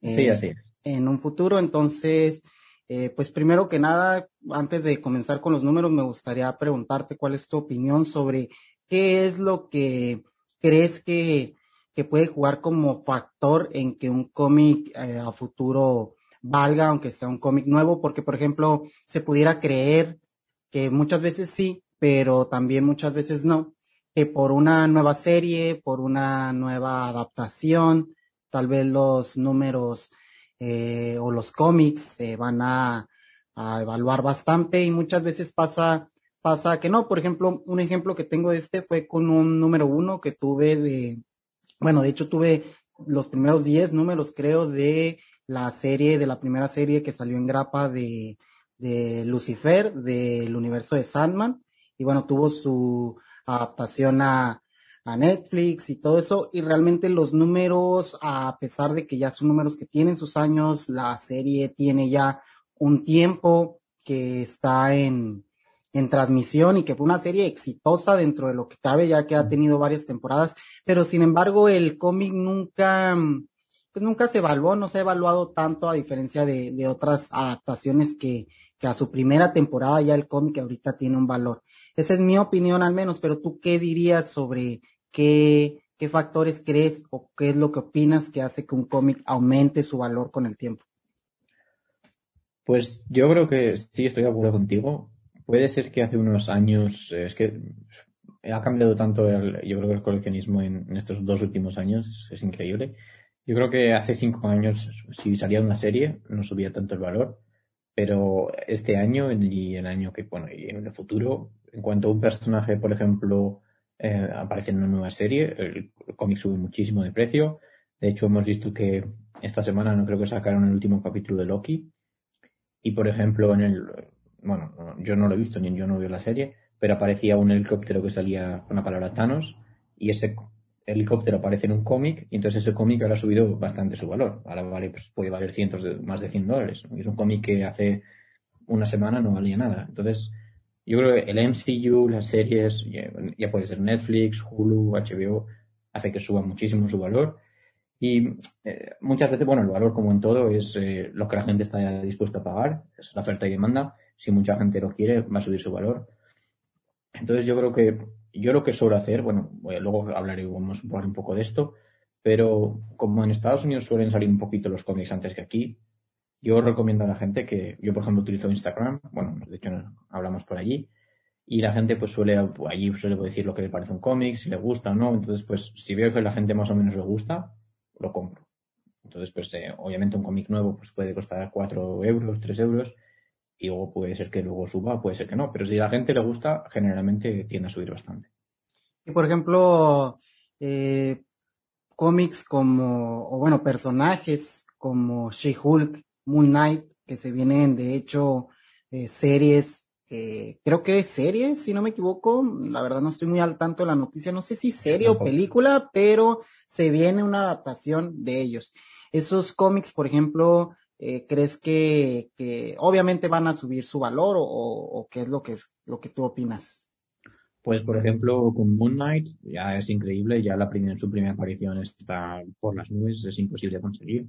sí, así es. En un futuro, entonces, eh, pues primero que nada, antes de comenzar con los números, me gustaría preguntarte cuál es tu opinión sobre qué es lo que crees que, que puede jugar como factor en que un cómic eh, a futuro valga, aunque sea un cómic nuevo, porque por ejemplo, se pudiera creer que muchas veces sí, pero también muchas veces no, que por una nueva serie, por una nueva adaptación, tal vez los números eh, o los cómics se van a, evaluar bastante y muchas veces pasa, pasa que no. Por ejemplo, un ejemplo que tengo de este fue con un número uno que tuve de, bueno, de hecho tuve los primeros diez números, creo, de la serie, de la primera serie que salió en grapa de, de Lucifer, del universo de Sandman. Y bueno, tuvo su, adaptación a, a Netflix y todo eso. Y realmente los números, a pesar de que ya son números que tienen sus años, la serie tiene ya un tiempo que está en, en transmisión y que fue una serie exitosa dentro de lo que cabe, ya que ha tenido varias temporadas, pero sin embargo el cómic nunca, pues nunca se evaluó, no se ha evaluado tanto a diferencia de, de otras adaptaciones que, que a su primera temporada ya el cómic ahorita tiene un valor. Esa es mi opinión al menos, pero tú qué dirías sobre qué, factores crees o qué es lo que opinas que hace que un cómic aumente su valor con el tiempo? Pues yo creo que sí, estoy de acuerdo contigo. Puede ser que hace unos años, eh, es que ha cambiado tanto el, yo creo el coleccionismo en, en, estos dos últimos años, es increíble. Yo creo que hace cinco años, si salía una serie, no subía tanto el valor, pero este año y el año que, bueno, y en el futuro, en cuanto un personaje, por ejemplo, eh, aparece en una nueva serie, el, cómic sube muchísimo de precio. De hecho, hemos visto que esta semana no creo que sacaron el último capítulo de Loki. Y por ejemplo, en el, bueno, yo no lo he visto ni yo no veo la serie, pero aparecía un helicóptero que salía con la palabra Thanos y ese helicóptero aparece en un cómic y entonces ese cómic ahora ha subido bastante su valor. Ahora vale, pues puede valer cientos de, más de 100 dólares. es un cómic que hace una semana no valía nada. Entonces, yo creo que el MCU, las series, ya, puede ser Netflix, Hulu, HBO, hace que suba muchísimo su valor. Y eh, muchas veces, bueno, el valor como en todo es eh, lo que la gente está dispuesta a pagar, es la oferta y demanda. Si mucha gente lo quiere, va a subir su valor. Entonces yo creo que, yo lo que suelo hacer, bueno, luego hablaré, vamos a hablar un poco de esto, pero como en Estados Unidos suelen salir un poquito los cómics antes que aquí, yo recomiendo a la gente que, yo por ejemplo utilizo Instagram, bueno, de hecho hablamos por allí, y la gente pues suele, allí suele decir lo que le parece un cómic, si le gusta o no, entonces pues si veo que la gente más o menos le gusta, lo compro. Entonces pues eh, obviamente un cómic nuevo pues puede costar 4 euros, 3 euros, y luego puede ser que luego suba, puede ser que no, pero si a la gente le gusta, generalmente tiende a subir bastante. Y por ejemplo, eh, cómics como, o bueno, personajes como She-Hulk, Moon Knight, que se vienen de hecho eh, series, eh, creo que series, si no me equivoco, la verdad no estoy muy al tanto de la noticia, no sé si serie o película, pero se viene una adaptación de ellos. Esos cómics, por ejemplo, eh, ¿crees que, que, obviamente van a subir su valor o, o, qué es lo que, lo que tú opinas? Pues, por ejemplo, con Moon Knight ya es increíble, ya la primera, su primera aparición está por las nubes, es imposible conseguir.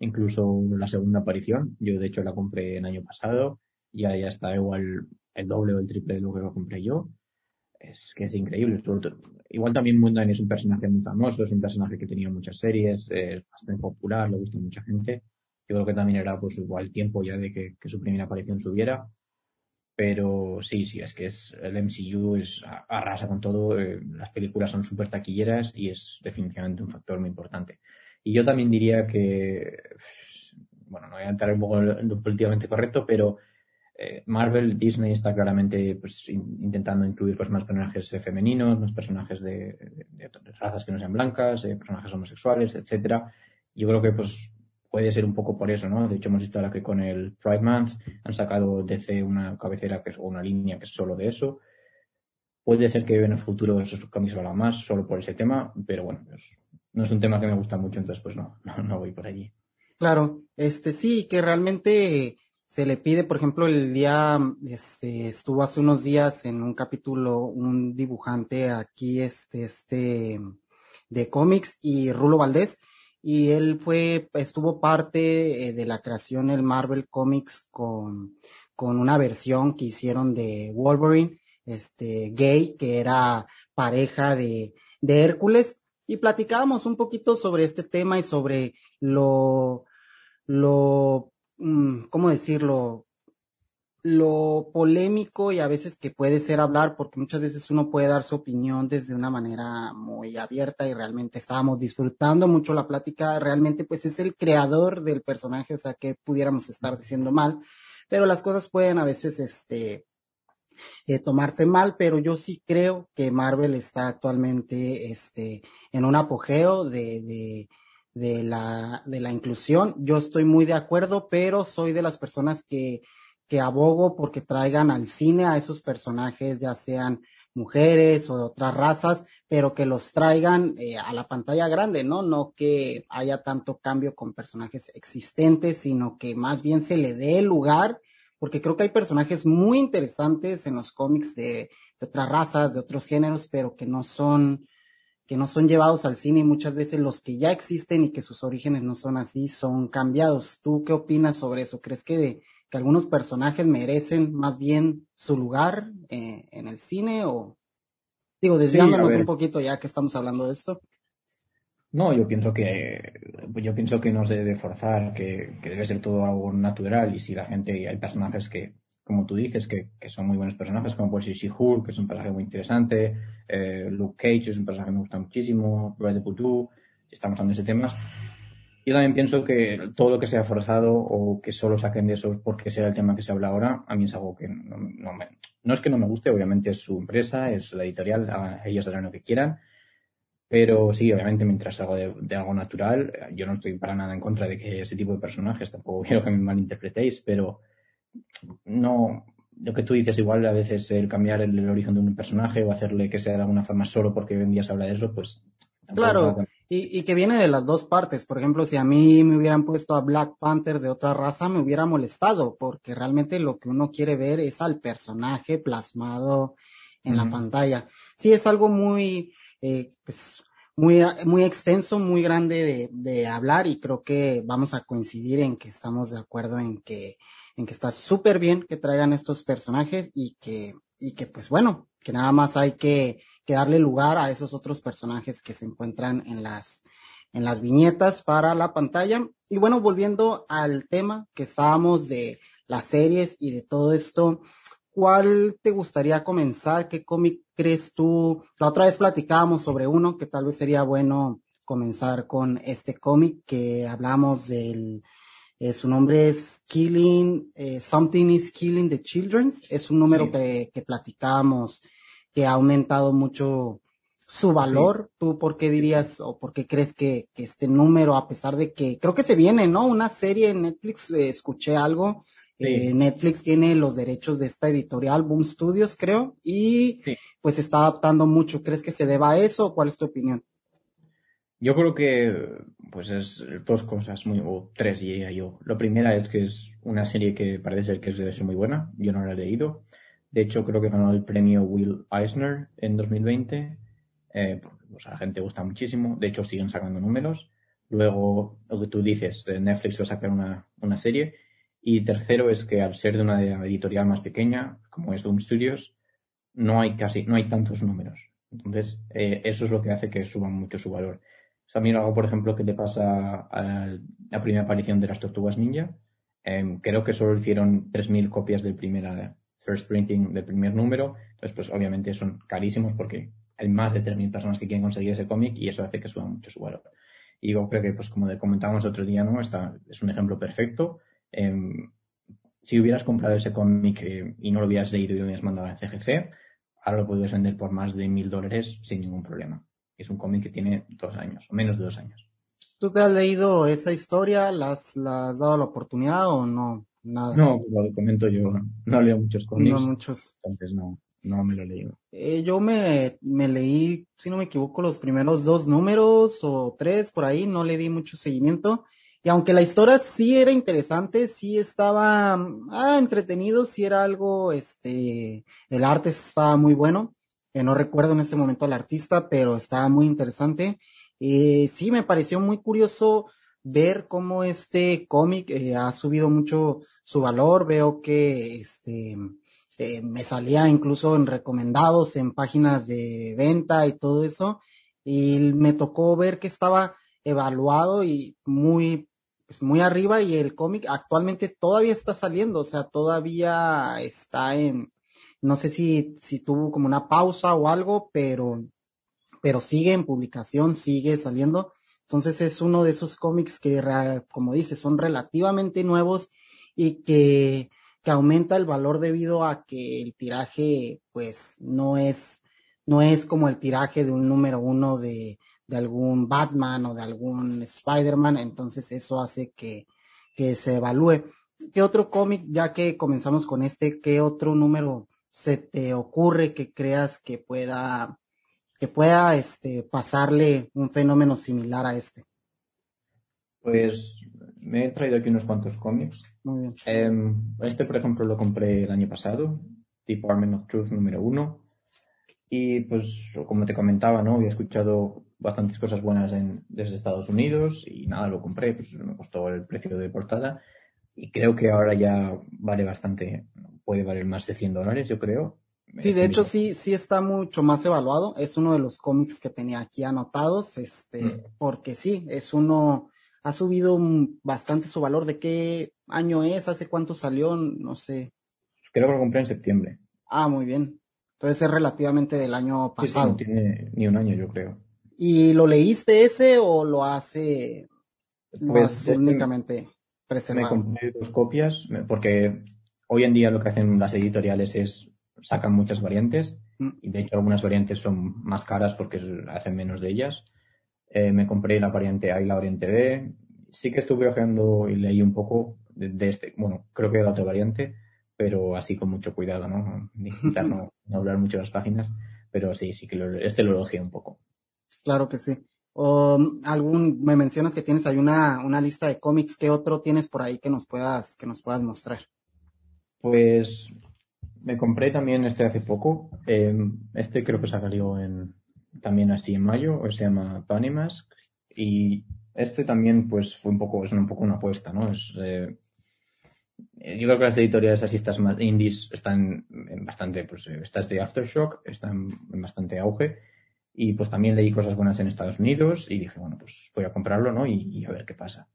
Incluso la segunda aparición, yo de hecho la compré el año pasado, ya, ya está igual el doble o el triple de lo que lo compré yo. Es que es increíble. Igual también Moon Knight es un personaje muy famoso, es un personaje que tenía muchas series, es bastante popular, le gusta mucha gente yo creo que también era pues igual tiempo ya de que, su primera aparición subiera. Pero sí, sí, es que es el MCU es arrasa con todo, eh, las películas son súper taquilleras y es definitivamente un factor muy importante. Y yo también diría que, bueno, no voy a entrar un poco en lo políticamente correcto, pero eh, Marvel, Disney está claramente pues, intentando incluir pues, más personajes femeninos, más personajes de, razas que no sean blancas, eh, personajes homosexuales, etcétera. Yo creo que pues puede ser un poco por eso, ¿no? De hecho, hemos visto ahora que con el Pride Month han sacado DC una cabecera que es, o una línea que es solo de eso. Puede ser que en el futuro esos cómics valgan más solo por ese tema, pero bueno, pues, no es un tema que me gusta mucho, entonces pues no, no, no voy por allí. Claro, este sí, que realmente se le pide, por ejemplo, el día, este, estuvo hace unos días en un capítulo un dibujante aquí, este, este, de cómics y Rulo Valdés, y él fue, estuvo parte eh, de la creación del Marvel Comics con, con una versión que hicieron de Wolverine, este, gay, que era pareja de, de Hércules, y platicábamos un poquito sobre este tema y sobre lo, lo, mm, ¿cómo decirlo? Lo polémico y a veces que puede ser hablar, porque muchas veces uno puede dar su opinión desde una manera muy abierta y realmente estábamos disfrutando mucho la plática. Realmente, pues es el creador del personaje, o sea, que pudiéramos estar diciendo mal, pero las cosas pueden a veces, este, eh, tomarse mal, pero yo sí creo que Marvel está actualmente este, en un apogeo de, de, la, de la inclusión. Yo estoy muy de acuerdo, pero soy de las personas que, que abogo porque traigan al cine a esos personajes, ya sean mujeres o de otras razas, pero que los traigan eh, a la pantalla grande, ¿no? No que haya tanto cambio con personajes existentes, sino que más bien se le dé lugar porque creo que hay personajes muy interesantes en los cómics de, otras razas, de otros géneros, pero que no son, que no son llevados al cine y muchas veces los que ya existen y que sus orígenes no son así son cambiados. ¿Tú qué opinas sobre eso? ¿Crees que, que algunos personajes merecen más bien su lugar eh, en el cine o digo, desviándonos un poquito ya que estamos hablando de esto? No, yo pienso que yo pienso que no se debe forzar, que, que, debe ser todo algo natural. Y si la gente hay personajes que, como tú dices, que, que son muy buenos personajes, como puede ser She-Hulk, que es un personaje muy interesante, eh, Luke Cage es un personaje que me gusta muchísimo, Red de estamos hablando de ese tema. Yo también pienso que todo lo que sea forzado o que solo saquen de eso porque sea el tema que se habla ahora, a mí es algo que no, me, no es que no me guste, obviamente es su empresa, es la editorial, ellos harán lo que quieran, pero sí, obviamente, mientras hago de, algo natural, yo no estoy para nada en contra de que ese tipo de personajes, tampoco <laughs> quiero que me malinterpretéis, pero no, lo que tú dices, igual a veces el cambiar el, origen de un personaje o hacerle que sea de alguna forma solo porque hoy en día se habla de eso, pues. Claro, y, y, que viene de las dos partes. Por ejemplo, si a mí me hubieran puesto a Black Panther de otra raza, me hubiera molestado, porque realmente lo que uno quiere ver es al personaje plasmado en la pantalla. Sí, es algo muy, eh, pues muy, muy extenso, muy grande de, de, hablar y creo que vamos a coincidir en que estamos de acuerdo en que, en que está súper bien que traigan estos personajes y que, y que pues bueno, que nada más hay que, que darle lugar a esos otros personajes que se encuentran en las, en las viñetas para la pantalla. Y bueno, volviendo al tema que estábamos de las series y de todo esto, ¿cuál te gustaría comenzar? ¿Qué cómic crees tú? La otra vez platicábamos sobre uno que tal vez sería bueno comenzar con este cómic que hablamos del, eh, su nombre es Killing, eh, Something is Killing the Children. Es un número que, que platicábamos que ha aumentado mucho su valor. ¿Tú por qué dirías o por qué crees que, que, este número, a pesar de que creo que se viene, ¿no? Una serie en Netflix, eh, escuché algo eh, Netflix tiene los derechos de esta editorial, Boom Studios, creo, y pues está adaptando mucho. ¿Crees que se deba a eso o cuál es tu opinión? Yo creo que, pues es dos cosas, muy, o tres diría yo. Lo primera es que es una serie que parece ser que es ser muy buena. Yo no la he leído. De hecho, creo que ganó el premio Will Eisner en 2020. Eh, pues a la gente gusta muchísimo. De hecho, siguen sacando números. Luego, lo que tú dices, Netflix va a sacar una, una serie. Y tercero es que al ser de una editorial más pequeña, como es Doom Studios, no hay casi, no hay tantos números. Entonces, eh, eso es lo que hace que suban mucho su valor. También algo, por ejemplo, que le pasa a la primera aparición de las Tortugas Ninja. Em, creo que solo hicieron 3.000 copias del primer first printing del primer número. Entonces, pues obviamente son carísimos porque hay más de 3.000 personas que quieren conseguir ese cómic y eso hace que suba mucho su valor. Y yo creo que, pues como comentábamos otro día, ¿no? Está, es un ejemplo perfecto Em, si hubieras comprado ese cómic eh, y no lo hubieras leído y lo hubieras mandado a CGC, ahora lo podrías vender por más de mil dólares sin ningún problema. Es un cómic que tiene dos años, o menos de dos años. ¿Tú te has leído esa historia? ¿La has, dado la oportunidad o no? Nada. No, lo comento yo, no leo muchos cómics. No muchos. Entonces no, no me lo he leído. Eh, yo me, me leí, si no me equivoco, los primeros dos números o tres por ahí, no le di mucho seguimiento y aunque la historia sí era interesante, sí estaba ah, entretenido, sí era algo, este, el arte estaba muy bueno. Eh, no recuerdo en este momento al artista, pero estaba muy interesante. Eh, sí, me pareció muy curioso ver cómo este cómic eh, ha subido mucho su valor. Veo que este eh, me salía incluso en recomendados en páginas de venta y todo eso. Y me tocó ver que estaba evaluado y muy, pues muy arriba y el cómic actualmente todavía está saliendo, o sea, todavía está en, no sé si, si tuvo como una pausa o algo, pero, pero sigue en publicación, sigue saliendo. Entonces es uno de esos cómics que, como dice, son relativamente nuevos y que, que aumenta el valor debido a que el tiraje, pues, no es, no es como el tiraje de un número uno de, de algún Batman o de algún Spider-Man, entonces eso hace que, que se evalúe. ¿Qué otro cómic, ya que comenzamos con este, qué otro número se te ocurre que creas que pueda que pueda este, pasarle un fenómeno similar a este? Pues me he traído aquí unos cuantos cómics. Muy bien. Eh, este, por ejemplo, lo compré el año pasado, Department of Truth número uno. Y pues, como te comentaba, ¿no? Había escuchado bastantes cosas buenas en, desde Estados Unidos y nada, lo compré, pues me costó el precio de portada. Y creo que ahora ya vale bastante, puede valer más de 100 dólares, yo creo. Sí, de hecho sí, sí está mucho más evaluado. Es uno de los cómics que tenía aquí anotados, este, mm. porque sí, es uno, ha subido bastante su valor. ¿De qué año es? ¿Hace cuánto salió? No sé. Creo que lo compré en septiembre. Ah, muy bien. Entonces es relativamente del año pasado. no tiene ni un año, yo creo. ¿Y lo leíste ese o lo hace, pues, únicamente preservado? Me compré dos copias, porque hoy en día lo que hacen las editoriales es sacan muchas variantes mm. y de hecho algunas variantes son más caras porque hacen menos de ellas. Eh, me compré la variante A y la variante B. Sí que estuve ojeando y leí un poco de, este, bueno, creo que de la otra variante, pero así con mucho cuidado, ¿no? Intentar <laughs> no, hablar mucho de las páginas, pero sí, sí que este lo elogié un poco. Claro que sí. O, algún, me mencionas que tienes ahí una, una lista de cómics, ¿qué otro tienes por ahí que nos puedas, que nos puedas mostrar? Pues me compré también este hace poco. Em, este creo que salió en, también así en mayo, se llama Panimask. Y este también, pues, fue un poco, es un poco una apuesta, ¿no? Es, eh, yo creo que las editoriales así, estas más indies, están en bastante, pues, estas de Aftershock, están en bastante auge. Y pues también leí cosas buenas en Estados Unidos y dije, bueno, pues voy a comprarlo, ¿no? Y, a ver qué pasa.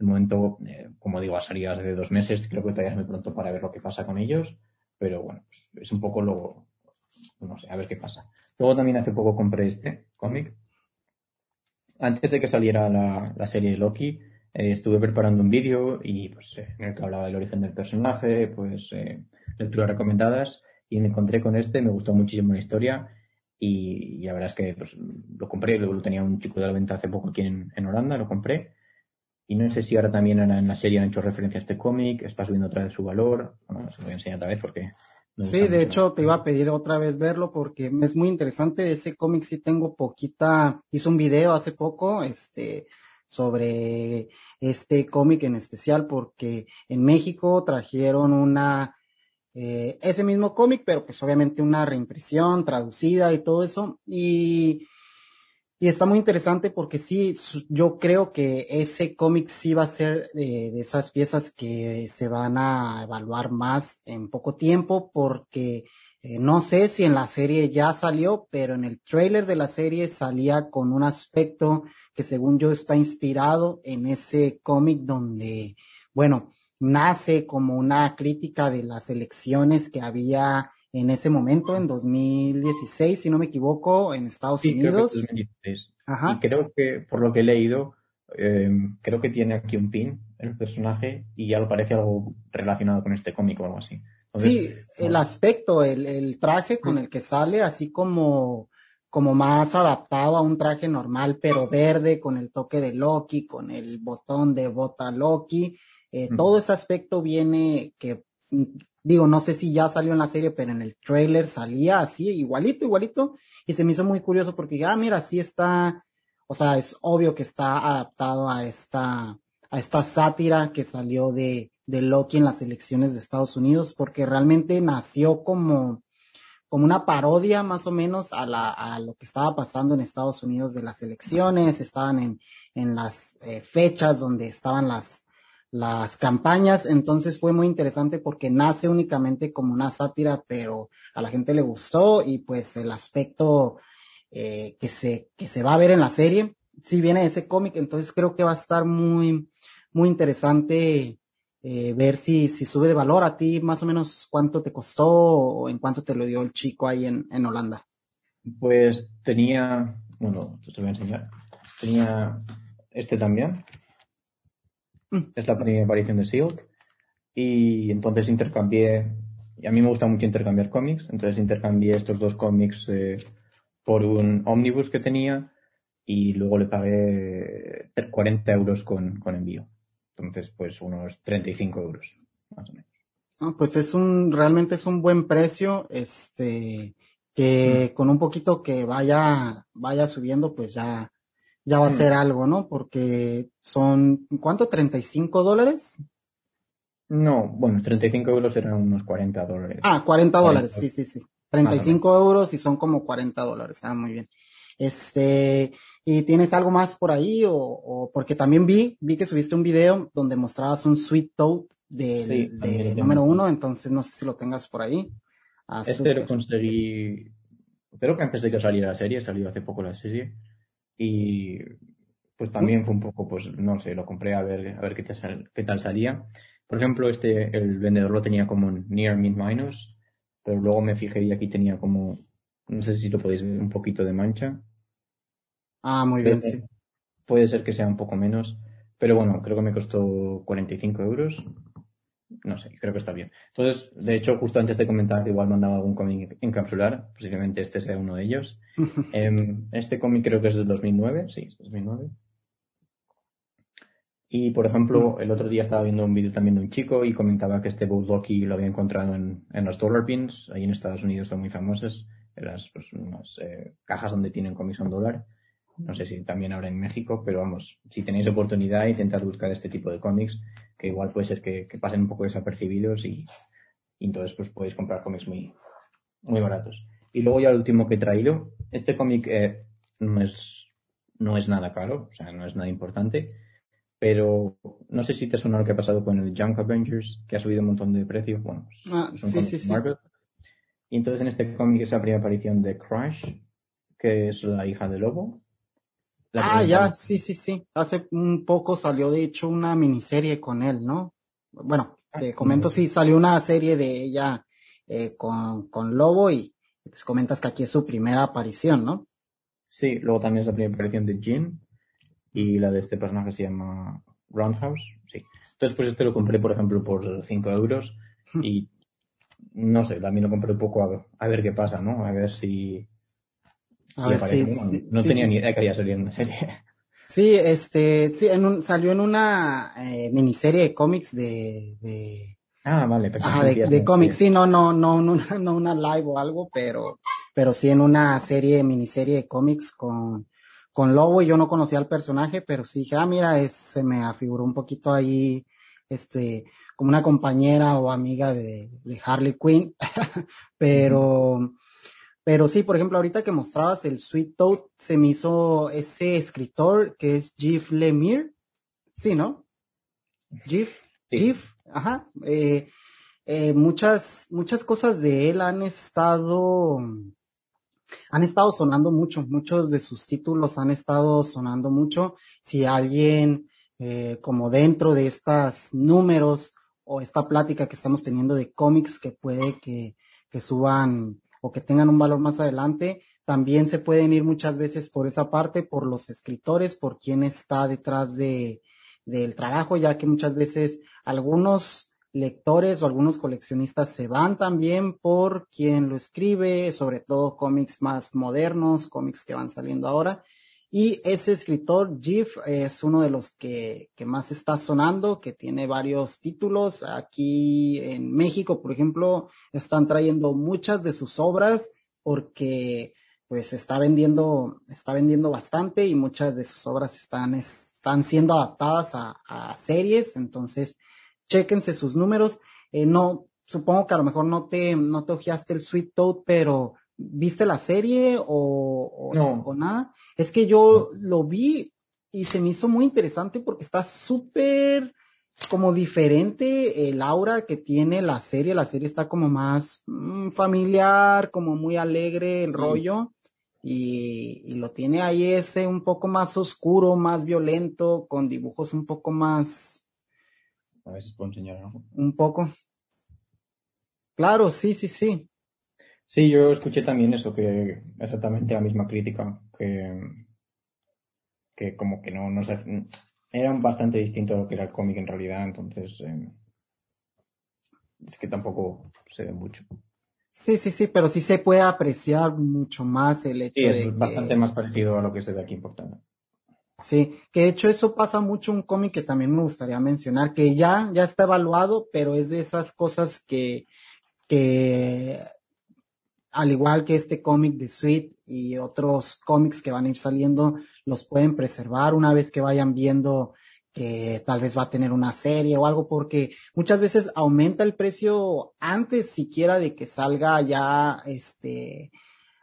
El momento, eh, como digo, ha salido hace dos meses, creo que todavía es muy pronto para ver lo que pasa con ellos pero bueno, pues, es un poco lo, no sé, a ver qué pasa. Luego también hace poco compré este cómic. Antes de que saliera la, serie de Loki, eh, estuve preparando un vídeo y pues eh, en el que hablaba del origen del personaje, pues lecturas recomendadas y me encontré con este, me gustó muchísimo la historia y, la verdad es que pues, lo compré, luego lo tenía un chico de la venta hace poco aquí en, en Holanda, lo compré y no sé si ahora también en la serie han hecho referencia a este cómic, está subiendo otra vez su valor. Bueno, se lo voy a enseñar otra vez porque... sí, de hecho te iba a pedir otra vez verlo porque es muy interesante. Ese cómic sí tengo poquita, hice un video hace poco, este, sobre este cómic en especial porque en México trajeron una, eh, ese mismo cómic, pero pues obviamente una reimpresión traducida y todo eso. Y y está muy interesante porque sí, yo creo que ese cómic sí va a ser de, esas piezas que se van a evaluar más en poco tiempo porque eh, no sé si en la serie ya salió, pero en el trailer de la serie salía con un aspecto que según yo está inspirado en ese cómic donde, bueno, nace como una crítica de las elecciones que había en ese momento, en 2016, si no me equivoco, en Estados Unidos. Creo que Ajá. Y creo que, por lo que he leído, eh, creo que tiene aquí un pin el personaje y ya lo parece algo relacionado con este cómic o algo así. sí, el aspecto, el, el traje con el que sale, así como, como más adaptado a un traje normal, pero verde, con el toque de Loki, con el botón de bota Loki. Eh, todo ese aspecto viene que digo, no sé si ya salió en la serie, pero en el trailer salía así, igualito, igualito, y se me hizo muy curioso porque, ah, mira, sí está, o sea, es obvio que está adaptado a esta, a esta sátira que salió de, de Loki en las elecciones de Estados Unidos, porque realmente nació como, como una parodia más o menos a, la, a lo que estaba pasando en Estados Unidos de las elecciones, estaban en, en las eh, fechas donde estaban las, las campañas, entonces fue muy interesante porque nace únicamente como una sátira, pero a la gente le gustó y pues el aspecto eh, que se, que se va a ver en la serie, si viene ese cómic, entonces creo que va a estar muy, muy interesante eh, ver si, si sube de valor a ti, más o menos cuánto te costó o en cuánto te lo dio el chico ahí en, en Holanda. Pues tenía, bueno, te voy a enseñar, tenía este también, mm. es la primera aparición de Silk, y entonces intercambié, y a mí me gusta mucho intercambiar cómics, entonces intercambié estos dos cómics eh, por un ómnibus que tenía y luego le pagué 40 euros con, con envío. Entonces, pues unos 35 euros, más o menos. Ah, pues es un, realmente es un buen precio, este, que mm. con un poquito que vaya, vaya subiendo, pues ya, ya va a ser algo, ¿no? Porque son, ¿cuánto? ¿35 dólares? No, bueno, 35 euros eran unos 40 dólares. Ah, 40 dólares, sí, sí, sí. 35 euros y son como 40 dólares. Ah, muy bien. Este, ¿y tienes algo más por ahí? O, o porque también vi, vi que subiste un video donde mostrabas un Sweet Toad del, de número uno, entonces no sé si lo tengas por ahí. Ah, este lo conseguí, creo que antes de que saliera la serie, salió hace poco la serie, y pues también fue un poco, pues no sé, lo compré a ver, a ver qué, tal, qué tal salía. Por ejemplo, este, el vendedor lo tenía como Near Mid Minus, pero luego me fijé y aquí tenía como, no sé si lo podéis ver, un poquito de mancha. Ah, muy bien, sí. Puede ser que sea un poco menos, pero bueno, creo que me costó 45 euros. No sé, creo que está bien. Entonces, de hecho, justo antes de comentar, igual mandaba algún cómic encapsular, posiblemente este sea uno de ellos. <laughs> Em, este cómic creo que es del 2009, sí, es 2009. Y, por ejemplo, el otro día estaba viendo un vídeo también de un chico y comentaba que este Bulldocky lo había encontrado en, en los dollar pins. Ahí en Estados Unidos son muy famosos. En las pues, unas, eh, cajas donde tienen cómics en dólar. No sé si también ahora en México, pero vamos, si tenéis oportunidad, intentad buscar este tipo de cómics, que igual puede ser que, que pasen un poco desapercibidos y, y, entonces pues podéis comprar cómics muy, muy baratos. Y luego ya el último que he traído, este cómic eh, no, es, no es nada caro, o sea, no es nada importante pero no sé si te suena lo que ha pasado con el Junk Avengers, que ha subido un montón de precio. Bueno, ah, es un sí, sí, sí. Y entonces en este cómic es la primera aparición de Crash, que es la hija de Lobo. Ah, ya, sí, sí, sí. Hace un poco salió de hecho una miniserie con él, ¿no? Bueno, ah, te comento, sí, salió una serie de ella eh, con, con Lobo y pues comentas que aquí es su primera aparición, ¿no? Sí, luego también es la primera aparición de Jim y la de este personaje se llama Roundhouse, sí. Entonces, pues este lo compré, por ejemplo, por 5 euros hmm. y no sé, también lo compré un poco a, ver qué pasa, ¿no? A ver si... no tenía ni idea que había salido en una serie. Sí, este, sí, en un, salió en una eh, miniserie de cómics de, de... Ah, vale, ah, de, de cómics, sí, no, no, no, no, <laughs> no una live o algo, pero, pero sí en una serie, miniserie de cómics con, con Lobo y yo no conocía al personaje, pero sí dije, ah, mira, es, se me afiguró un poquito ahí, este, como una compañera o amiga de, de Harley Quinn, <laughs> pero, pero sí, por ejemplo, ahorita que mostrabas el Sweet Toad, se me hizo ese escritor que es Jeff Lemire, sí, ¿no? Jeff, Jeff, ajá, eh, eh, muchas, muchas cosas de él han estado, han estado sonando mucho, muchos de sus títulos han estado sonando mucho. Si alguien, eh, como dentro de estos números o esta plática que estamos teniendo de cómics que puede que, que suban o que tengan un valor más adelante, también se pueden ir muchas veces por esa parte, por los escritores, por quién está detrás de, del trabajo, ya que muchas veces algunos lectores o algunos coleccionistas se van también por quien lo escribe, sobre todo cómics más modernos, cómics que van saliendo ahora. Y ese escritor, Jeff, es uno de los que, que más está sonando, que tiene varios títulos. Aquí en México, por ejemplo, están trayendo muchas de sus obras porque pues está vendiendo, está vendiendo bastante y muchas de sus obras están están siendo adaptadas a, a series, entonces chéquense sus números. Eh, no, supongo que a lo mejor no te, no te ojeaste el Sweet Toad, pero ¿viste la serie o, o, No. o nada? Es que yo lo vi y se me hizo muy interesante porque está súper como diferente el aura que tiene la serie. La serie está como más mm, familiar, como muy alegre el rollo. Y, y lo tiene ahí ese un poco más oscuro, más violento, con dibujos un poco más, A si puedo enseñar algo. un poco. Claro, sí, sí, sí. Sí, yo escuché también eso, que exactamente la misma crítica, que, que como que no, no sé, era bastante distinto a lo que era el cómic en realidad, entonces eh, es que tampoco se ve mucho. Sí, sí, sí, pero sí se puede apreciar mucho más el hecho Sí, de es bastante que, más parecido a lo que se ve aquí en portada. sí, que de hecho eso pasa mucho un cómic que también me gustaría mencionar, que ya, ya está evaluado, pero es de esas cosas que, que al igual que este cómic de Sweet y otros cómics que van a ir saliendo, los pueden preservar una vez que vayan viendo que tal vez va a tener una serie o algo, porque muchas veces aumenta el precio antes siquiera de que salga ya este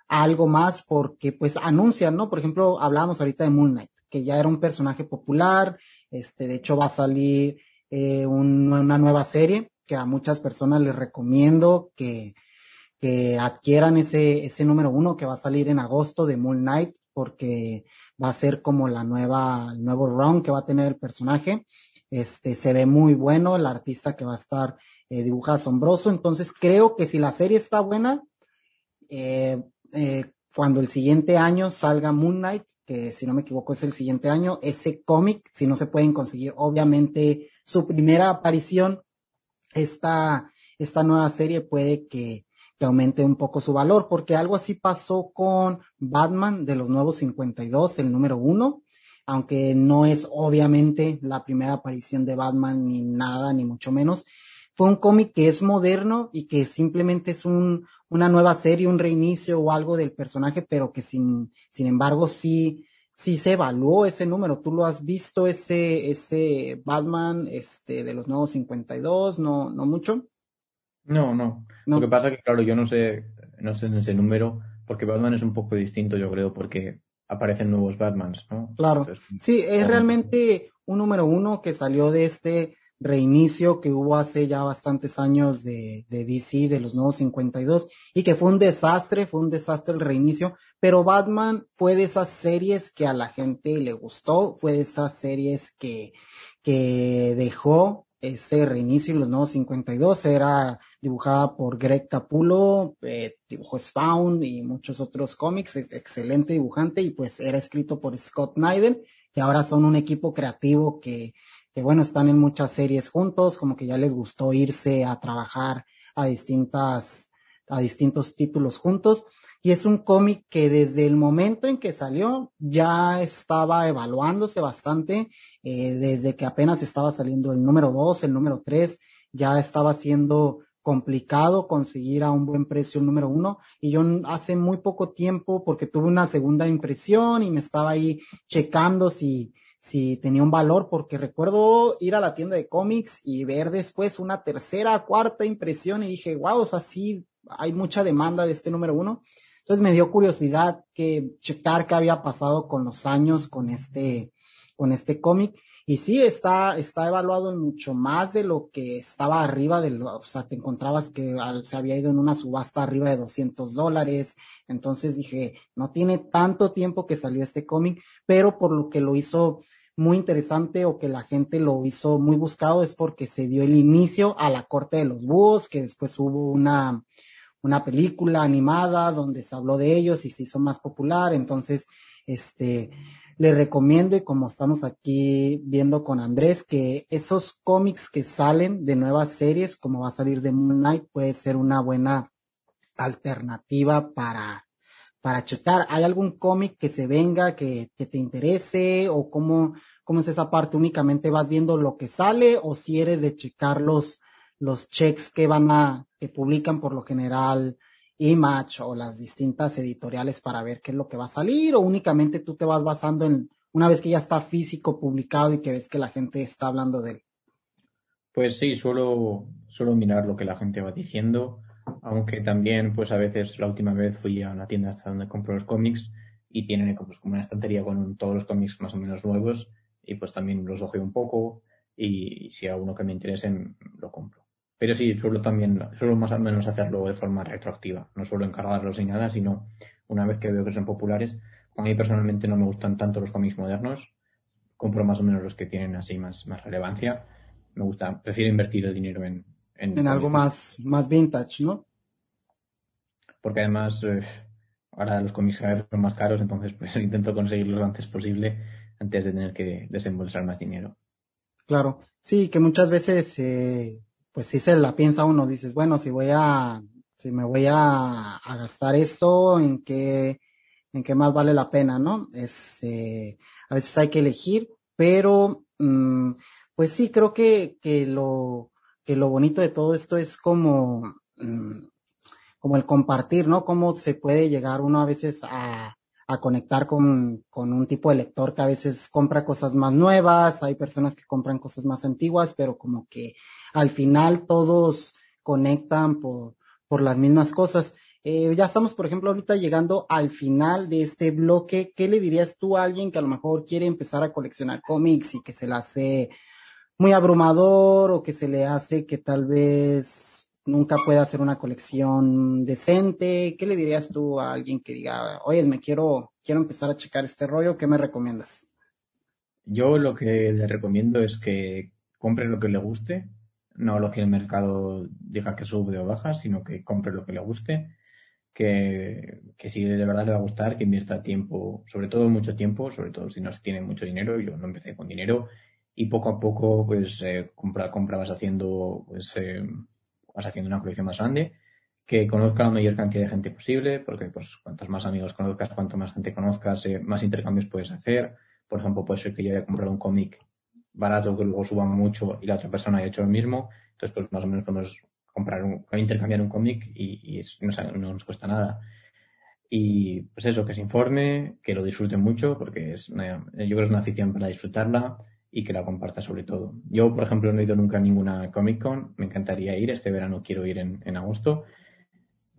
algo más, porque pues anuncian, ¿no? Por ejemplo, hablábamos ahorita de Moon Knight, que ya era un personaje popular, este, de hecho va a salir eh, un- una nueva serie que a muchas personas les recomiendo que, que adquieran ese, ese número uno que va a salir en agosto de Moon Knight, porque va a ser como la nueva, el nuevo round que va a tener el personaje. Este, se ve muy bueno, el artista que va a estar eh, dibuja asombroso, entonces creo que si la serie está buena, eh, eh, cuando el siguiente año salga Moon Knight, que si no me equivoco es el siguiente año, ese cómic, si no se pueden conseguir, obviamente su primera aparición, esta, esta nueva serie puede que, que aumente un poco su valor, porque algo así pasó con Batman de los nuevos 52, el número uno, aunque no es obviamente la primera aparición de Batman ni nada, ni mucho menos. Fue un cómic que es moderno y que simplemente es un, una nueva serie, un reinicio o algo del personaje, pero que sin, sin embargo sí, sí se evaluó ese número. ¿Tú lo has visto, ese, ese Batman, este, de los nuevos 52? No, no mucho. No, no. No. Lo que pasa es que, claro, yo no sé, no sé en ese número, porque Batman es un poco distinto, yo creo, porque aparecen nuevos Batmans, ¿no? Claro. Entonces, Sí, es realmente un número uno que salió de este reinicio que hubo hace ya bastantes años de, de DC, de los nuevos 52, y que fue un desastre, fue un desastre el reinicio, pero Batman fue de esas series que a la gente le gustó, fue de esas series que, que dejó ese reinicio en los nuevos 52, era dibujada por Greg Capullo, eh, dibujó Spawn y muchos otros cómics, e- excelente dibujante, y pues era escrito por Scott Snyder, que ahora son un equipo creativo que, que bueno, están en muchas series juntos, como que ya les gustó irse a trabajar a distintas, a distintos títulos juntos. Y es un cómic que desde el momento en que salió ya estaba evaluándose bastante, eh, desde que apenas estaba saliendo el número 2, el número 3, ya estaba siendo complicado conseguir a un buen precio el número uno y yo hace muy poco tiempo porque tuve una segunda impresión y me estaba ahí checando si si tenía un valor porque recuerdo ir a la tienda de cómics y ver después una tercera, cuarta impresión y dije, wow, o sea, sí hay mucha demanda de este número uno. Entonces me dio curiosidad que checar qué había pasado con los años con este con este cómic y sí, está, está evaluado en mucho más de lo que estaba arriba de lo, o sea, te encontrabas que se había ido en una subasta arriba de 200 dólares. Entonces dije, no tiene tanto tiempo que salió este cómic, pero por lo que lo hizo muy interesante o que la gente lo hizo muy buscado es porque se dio el inicio a la corte de los búhos, que después hubo una, una película animada donde se habló de ellos y se hizo más popular. Entonces, este, le recomiendo y como estamos aquí viendo con Andrés, que esos cómics que salen de nuevas series, como va a salir de Moon Knight, puede ser una buena alternativa para, para checar. ¿Hay algún cómic que se venga, que, que te interese o cómo, cómo es esa parte? ¿Únicamente vas viendo lo que sale o si eres de checar los, los checks que van a, que publican por lo general Image o las distintas editoriales para ver qué es lo que va a salir o únicamente tú te vas basando en una vez que ya está físico publicado y que ves que la gente está hablando de él? Pues sí, suelo, suelo mirar lo que la gente va diciendo, aunque también pues a veces la última vez fui a una tienda hasta donde compro los cómics y tienen pues, como una estantería con todos los cómics más o menos nuevos y pues también los ojeo un poco y si hay alguno que me interese lo compro. Pero sí, suelo también, suelo más o menos hacerlo de forma retroactiva. No suelo encargarlos ni nada, sino una vez que veo que son populares. A mí personalmente no me gustan tanto los cómics modernos. Compro más o menos los que tienen así más, más relevancia. Me gusta, prefiero invertir el dinero en... En, algo más, más vintage, ¿no? Porque además, eh, ahora los cómics cada vez son más caros, entonces pues <laughs> intento conseguirlos lo antes posible antes de tener que desembolsar más dinero. Claro, sí, que muchas veces, eh, pues si se la piensa uno, dices, bueno, si voy a, si me voy a, gastar esto, ¿en qué, en qué más vale la pena, no? Es, eh, a veces hay que elegir, pero, mm, pues sí, creo que, que lo, que lo bonito de todo esto es como, mm, como el compartir, ¿no? Cómo se puede llegar uno a veces a, a conectar con, con un tipo de lector que a veces compra cosas más nuevas, hay personas que compran cosas más antiguas, pero como que al final todos conectan por, por las mismas cosas. Eh, ya estamos, por ejemplo, ahorita llegando al final de este bloque. ¿Qué le dirías tú a alguien que a lo mejor quiere empezar a coleccionar cómics y que se le hace muy abrumador o que se le hace que tal vez nunca puede hacer una colección decente. ¿Qué le dirías tú a alguien que diga, oye, me quiero, quiero empezar a checar este rollo? ¿Qué me recomiendas? Yo lo que le recomiendo es que compre lo que le guste, no lo que el mercado diga que sube o baja, sino que compre lo que le guste, que, que si de verdad le va a gustar, que invierta tiempo, sobre todo mucho tiempo, sobre todo si no tiene mucho dinero, yo no empecé con dinero, y poco a poco pues eh, compra, compra vas haciendo pues eh, vas haciendo una colección más grande, que conozca la mayor cantidad de gente posible, porque pues más amigos conozcas, cuanto más gente conozcas, eh, más intercambios puedes hacer. Por ejemplo, puede ser que yo haya comprado un cómic barato que luego suba mucho y la otra persona haya hecho lo mismo. Entonces, pues más o menos podemos comprar un, intercambiar un cómic y, no, nos cuesta nada. Y pues eso, que se informe, que lo disfruten mucho, porque es yo creo que es una afición para disfrutarla y que la comparta sobre todo. Yo, por ejemplo, no he ido nunca a ninguna Comic Con, me encantaría ir, este verano quiero ir en, en agosto.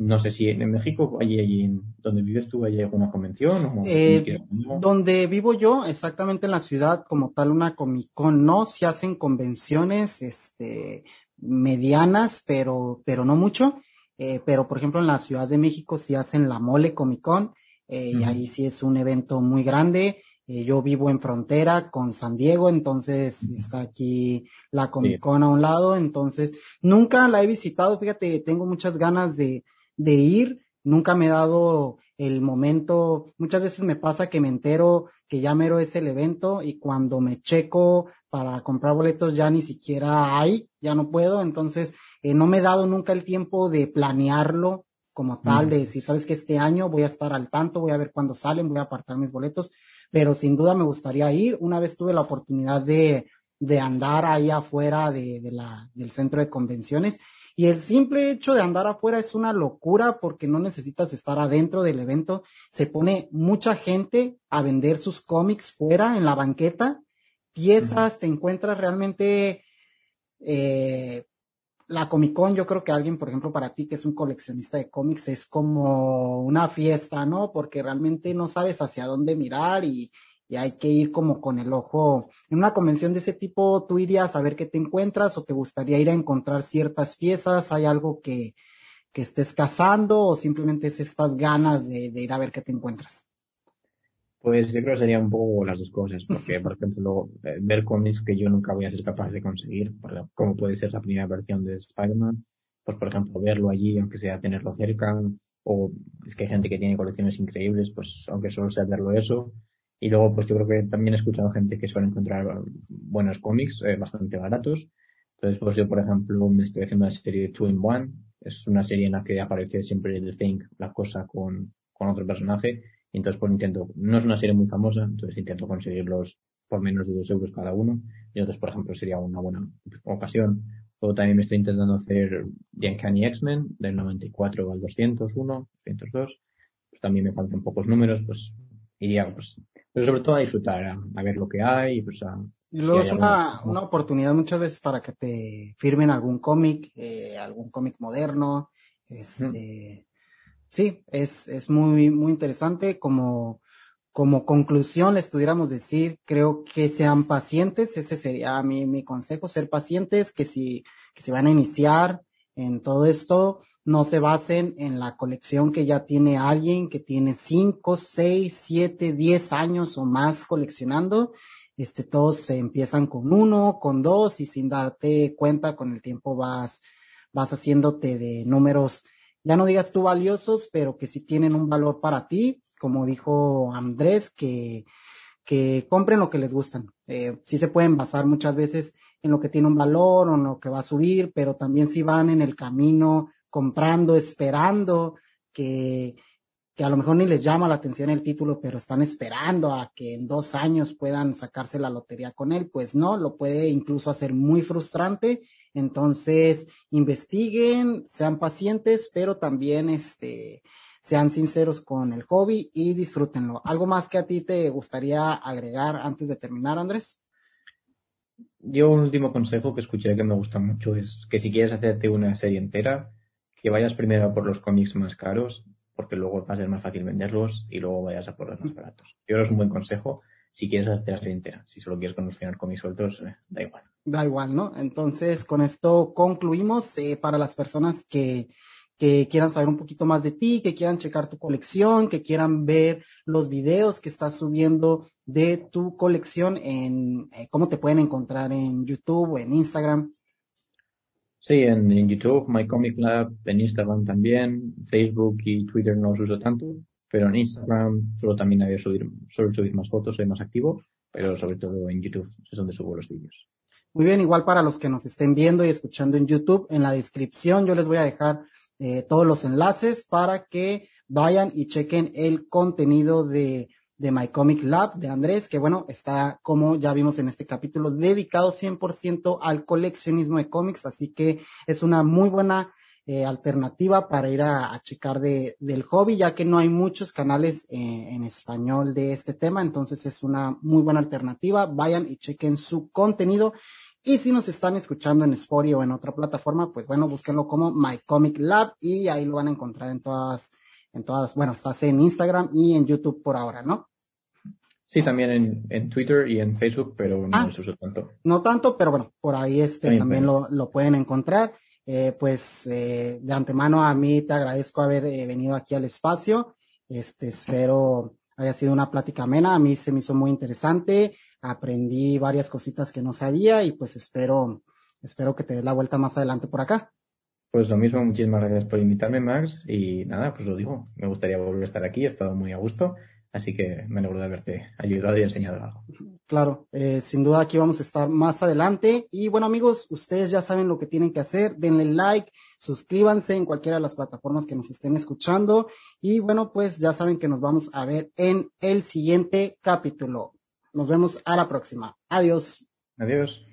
No sé si en, México, allí, allí donde vives tú, hay alguna convención. O eh, donde vivo yo, exactamente en la ciudad, como tal, una Comic Con, no, se hacen convenciones, este, medianas, pero, pero no mucho. Eh, pero, por ejemplo, en la Ciudad de México sí hacen la Mole Comic Con, eh, y ahí sí es un evento muy grande. Yo vivo en frontera con San Diego, entonces está aquí la Comic Con a un lado, entonces nunca la he visitado, fíjate, tengo muchas ganas de, de ir, nunca me he dado el momento, muchas veces me pasa que me entero que ya mero es el evento y cuando me checo para comprar boletos ya ni siquiera hay, ya no puedo, entonces eh, no me he dado nunca el tiempo de planearlo como tal, de decir, sabes que este año voy a estar al tanto, voy a ver cuándo salen, voy a apartar mis boletos, pero sin duda me gustaría ir. Una vez tuve la oportunidad de, de andar ahí afuera de, de la, del centro de convenciones y el simple hecho de andar afuera es una locura porque no necesitas estar adentro del evento. Se pone mucha gente a vender sus cómics fuera en la banqueta, piezas, te encuentras realmente eh, la Comic Con, yo creo que alguien, por ejemplo, para ti que es un coleccionista de cómics, es como una fiesta, ¿no? Porque realmente no sabes hacia dónde mirar y, y hay que ir como con el ojo. En una convención de ese tipo, ¿tú irías a ver qué te encuentras o te gustaría ir a encontrar ciertas piezas? ¿Hay algo que, que estés cazando o simplemente es estas ganas de, ir a ver qué te encuentras? Pues yo creo que sería un poco las dos cosas, porque por ejemplo, eh, ver cómics que yo nunca voy a ser capaz de conseguir, como puede ser la primera versión de Spider-Man, pues por ejemplo, verlo allí, aunque sea tenerlo cerca, o es que hay gente que tiene colecciones increíbles, pues aunque solo sea verlo eso, y luego pues yo creo que también he escuchado gente que suele encontrar buenos cómics, eh, bastante baratos, entonces pues yo por ejemplo me estoy haciendo una serie Two in One, es una serie en la que aparece siempre The Thing, la cosa con, con otro personaje, entonces pues intento, no es una serie muy famosa, entonces intento conseguirlos por menos de dos euros cada uno. Y entonces, por ejemplo, sería una buena ocasión. Luego también me estoy intentando hacer The Uncanny X-Men del 94 al 201, 202. Pues también me faltan pocos números, pues iría pues pero sobre todo a disfrutar, a, ver lo que hay, y pues a... Y luego es una, una oportunidad muchas veces para que te firmen algún cómic, eh, algún cómic moderno, este, sí, es, es muy, muy interesante. Como, como conclusión les pudiéramos decir, creo que sean pacientes, ese sería mi, mi consejo, ser pacientes, que si, que si van a iniciar en todo esto, no se basen en la colección que ya tiene alguien que tiene cinco, seis, siete, diez años o más coleccionando. Este, todos se empiezan con uno, con dos y sin darte cuenta con el tiempo vas, vas haciéndote de números, ya no digas tú valiosos, pero que sí tienen un valor para ti, como dijo Andrés, que, que compren lo que les gustan. Eh, sí se pueden basar muchas veces en lo que tiene un valor o en lo que va a subir, pero también si van en el camino comprando, esperando que, que a lo mejor ni les llama la atención el título, pero están esperando a que en dos años puedan sacarse la lotería con él, pues no, lo puede incluso hacer muy frustrante. Entonces, investiguen, sean pacientes, pero también este, sean sinceros con el hobby y disfrútenlo. ¿Algo más que a ti te gustaría agregar antes de terminar, Andrés? Yo un último consejo que escuché que me gusta mucho es que si quieres hacerte una serie entera, que vayas primero por los cómics más caros, porque luego va a ser más fácil venderlos y luego vayas a por los más baratos. Yo creo que es un buen consejo si quieres hacer la serie entera. Si solo quieres coleccionar cómics sueltos, eh, da igual. Da igual, ¿no? Entonces, con esto concluimos. Eh, para las personas que, que quieran saber un poquito más de ti, que quieran checar tu colección, que quieran ver los videos que estás subiendo de tu colección en eh, cómo te pueden encontrar en YouTube o en Instagram. Sí, en, YouTube, My Comic Lab, en Instagram también, Facebook y Twitter no los uso tanto, pero en Instagram solo también había subir, suelo subir más fotos, soy más activo, pero sobre todo en YouTube es donde subo los vídeos. Muy bien, igual para los que nos estén viendo y escuchando en YouTube, en la descripción yo les voy a dejar eh, todos los enlaces para que vayan y chequen el contenido de de My Comic Lab de Andrés, que bueno, está como ya vimos en este capítulo, dedicado 100% al coleccionismo de cómics, así que es una muy buena eh, alternativa para ir a, checar de, del hobby, ya que no hay muchos canales eh, en español de este tema, entonces es una muy buena alternativa. Vayan y chequen su contenido. Y si nos están escuchando en Spotify o en otra plataforma, pues bueno, búsquenlo como My Comic Lab y ahí lo van a encontrar en todas, en todas, bueno, estás en Instagram y en YouTube por ahora, ¿no? Sí, también en, en Twitter y en Facebook, pero no ah, uso tanto. No tanto, pero bueno, por ahí este también, lo, lo, pueden encontrar. Eh, pues eh, de antemano a mí te agradezco haber eh, venido aquí al espacio. Este, espero haya sido una plática amena. A mí se me hizo muy interesante. Aprendí varias cositas que no sabía y pues espero, espero que te des la vuelta más adelante por acá. Pues lo mismo, muchísimas gracias por invitarme, Max. Y nada, pues lo digo, me gustaría volver a estar aquí, he estado muy a gusto Así que me alegro de haberte ayudado y enseñado algo. Claro, eh, sin duda aquí vamos a estar más adelante. Y bueno amigos, ustedes ya saben lo que tienen que hacer. Denle like, suscríbanse en cualquiera de las plataformas que nos estén escuchando. Y bueno, pues ya saben que nos vamos a ver en el siguiente capítulo. Nos vemos a la próxima. Adiós. Adiós.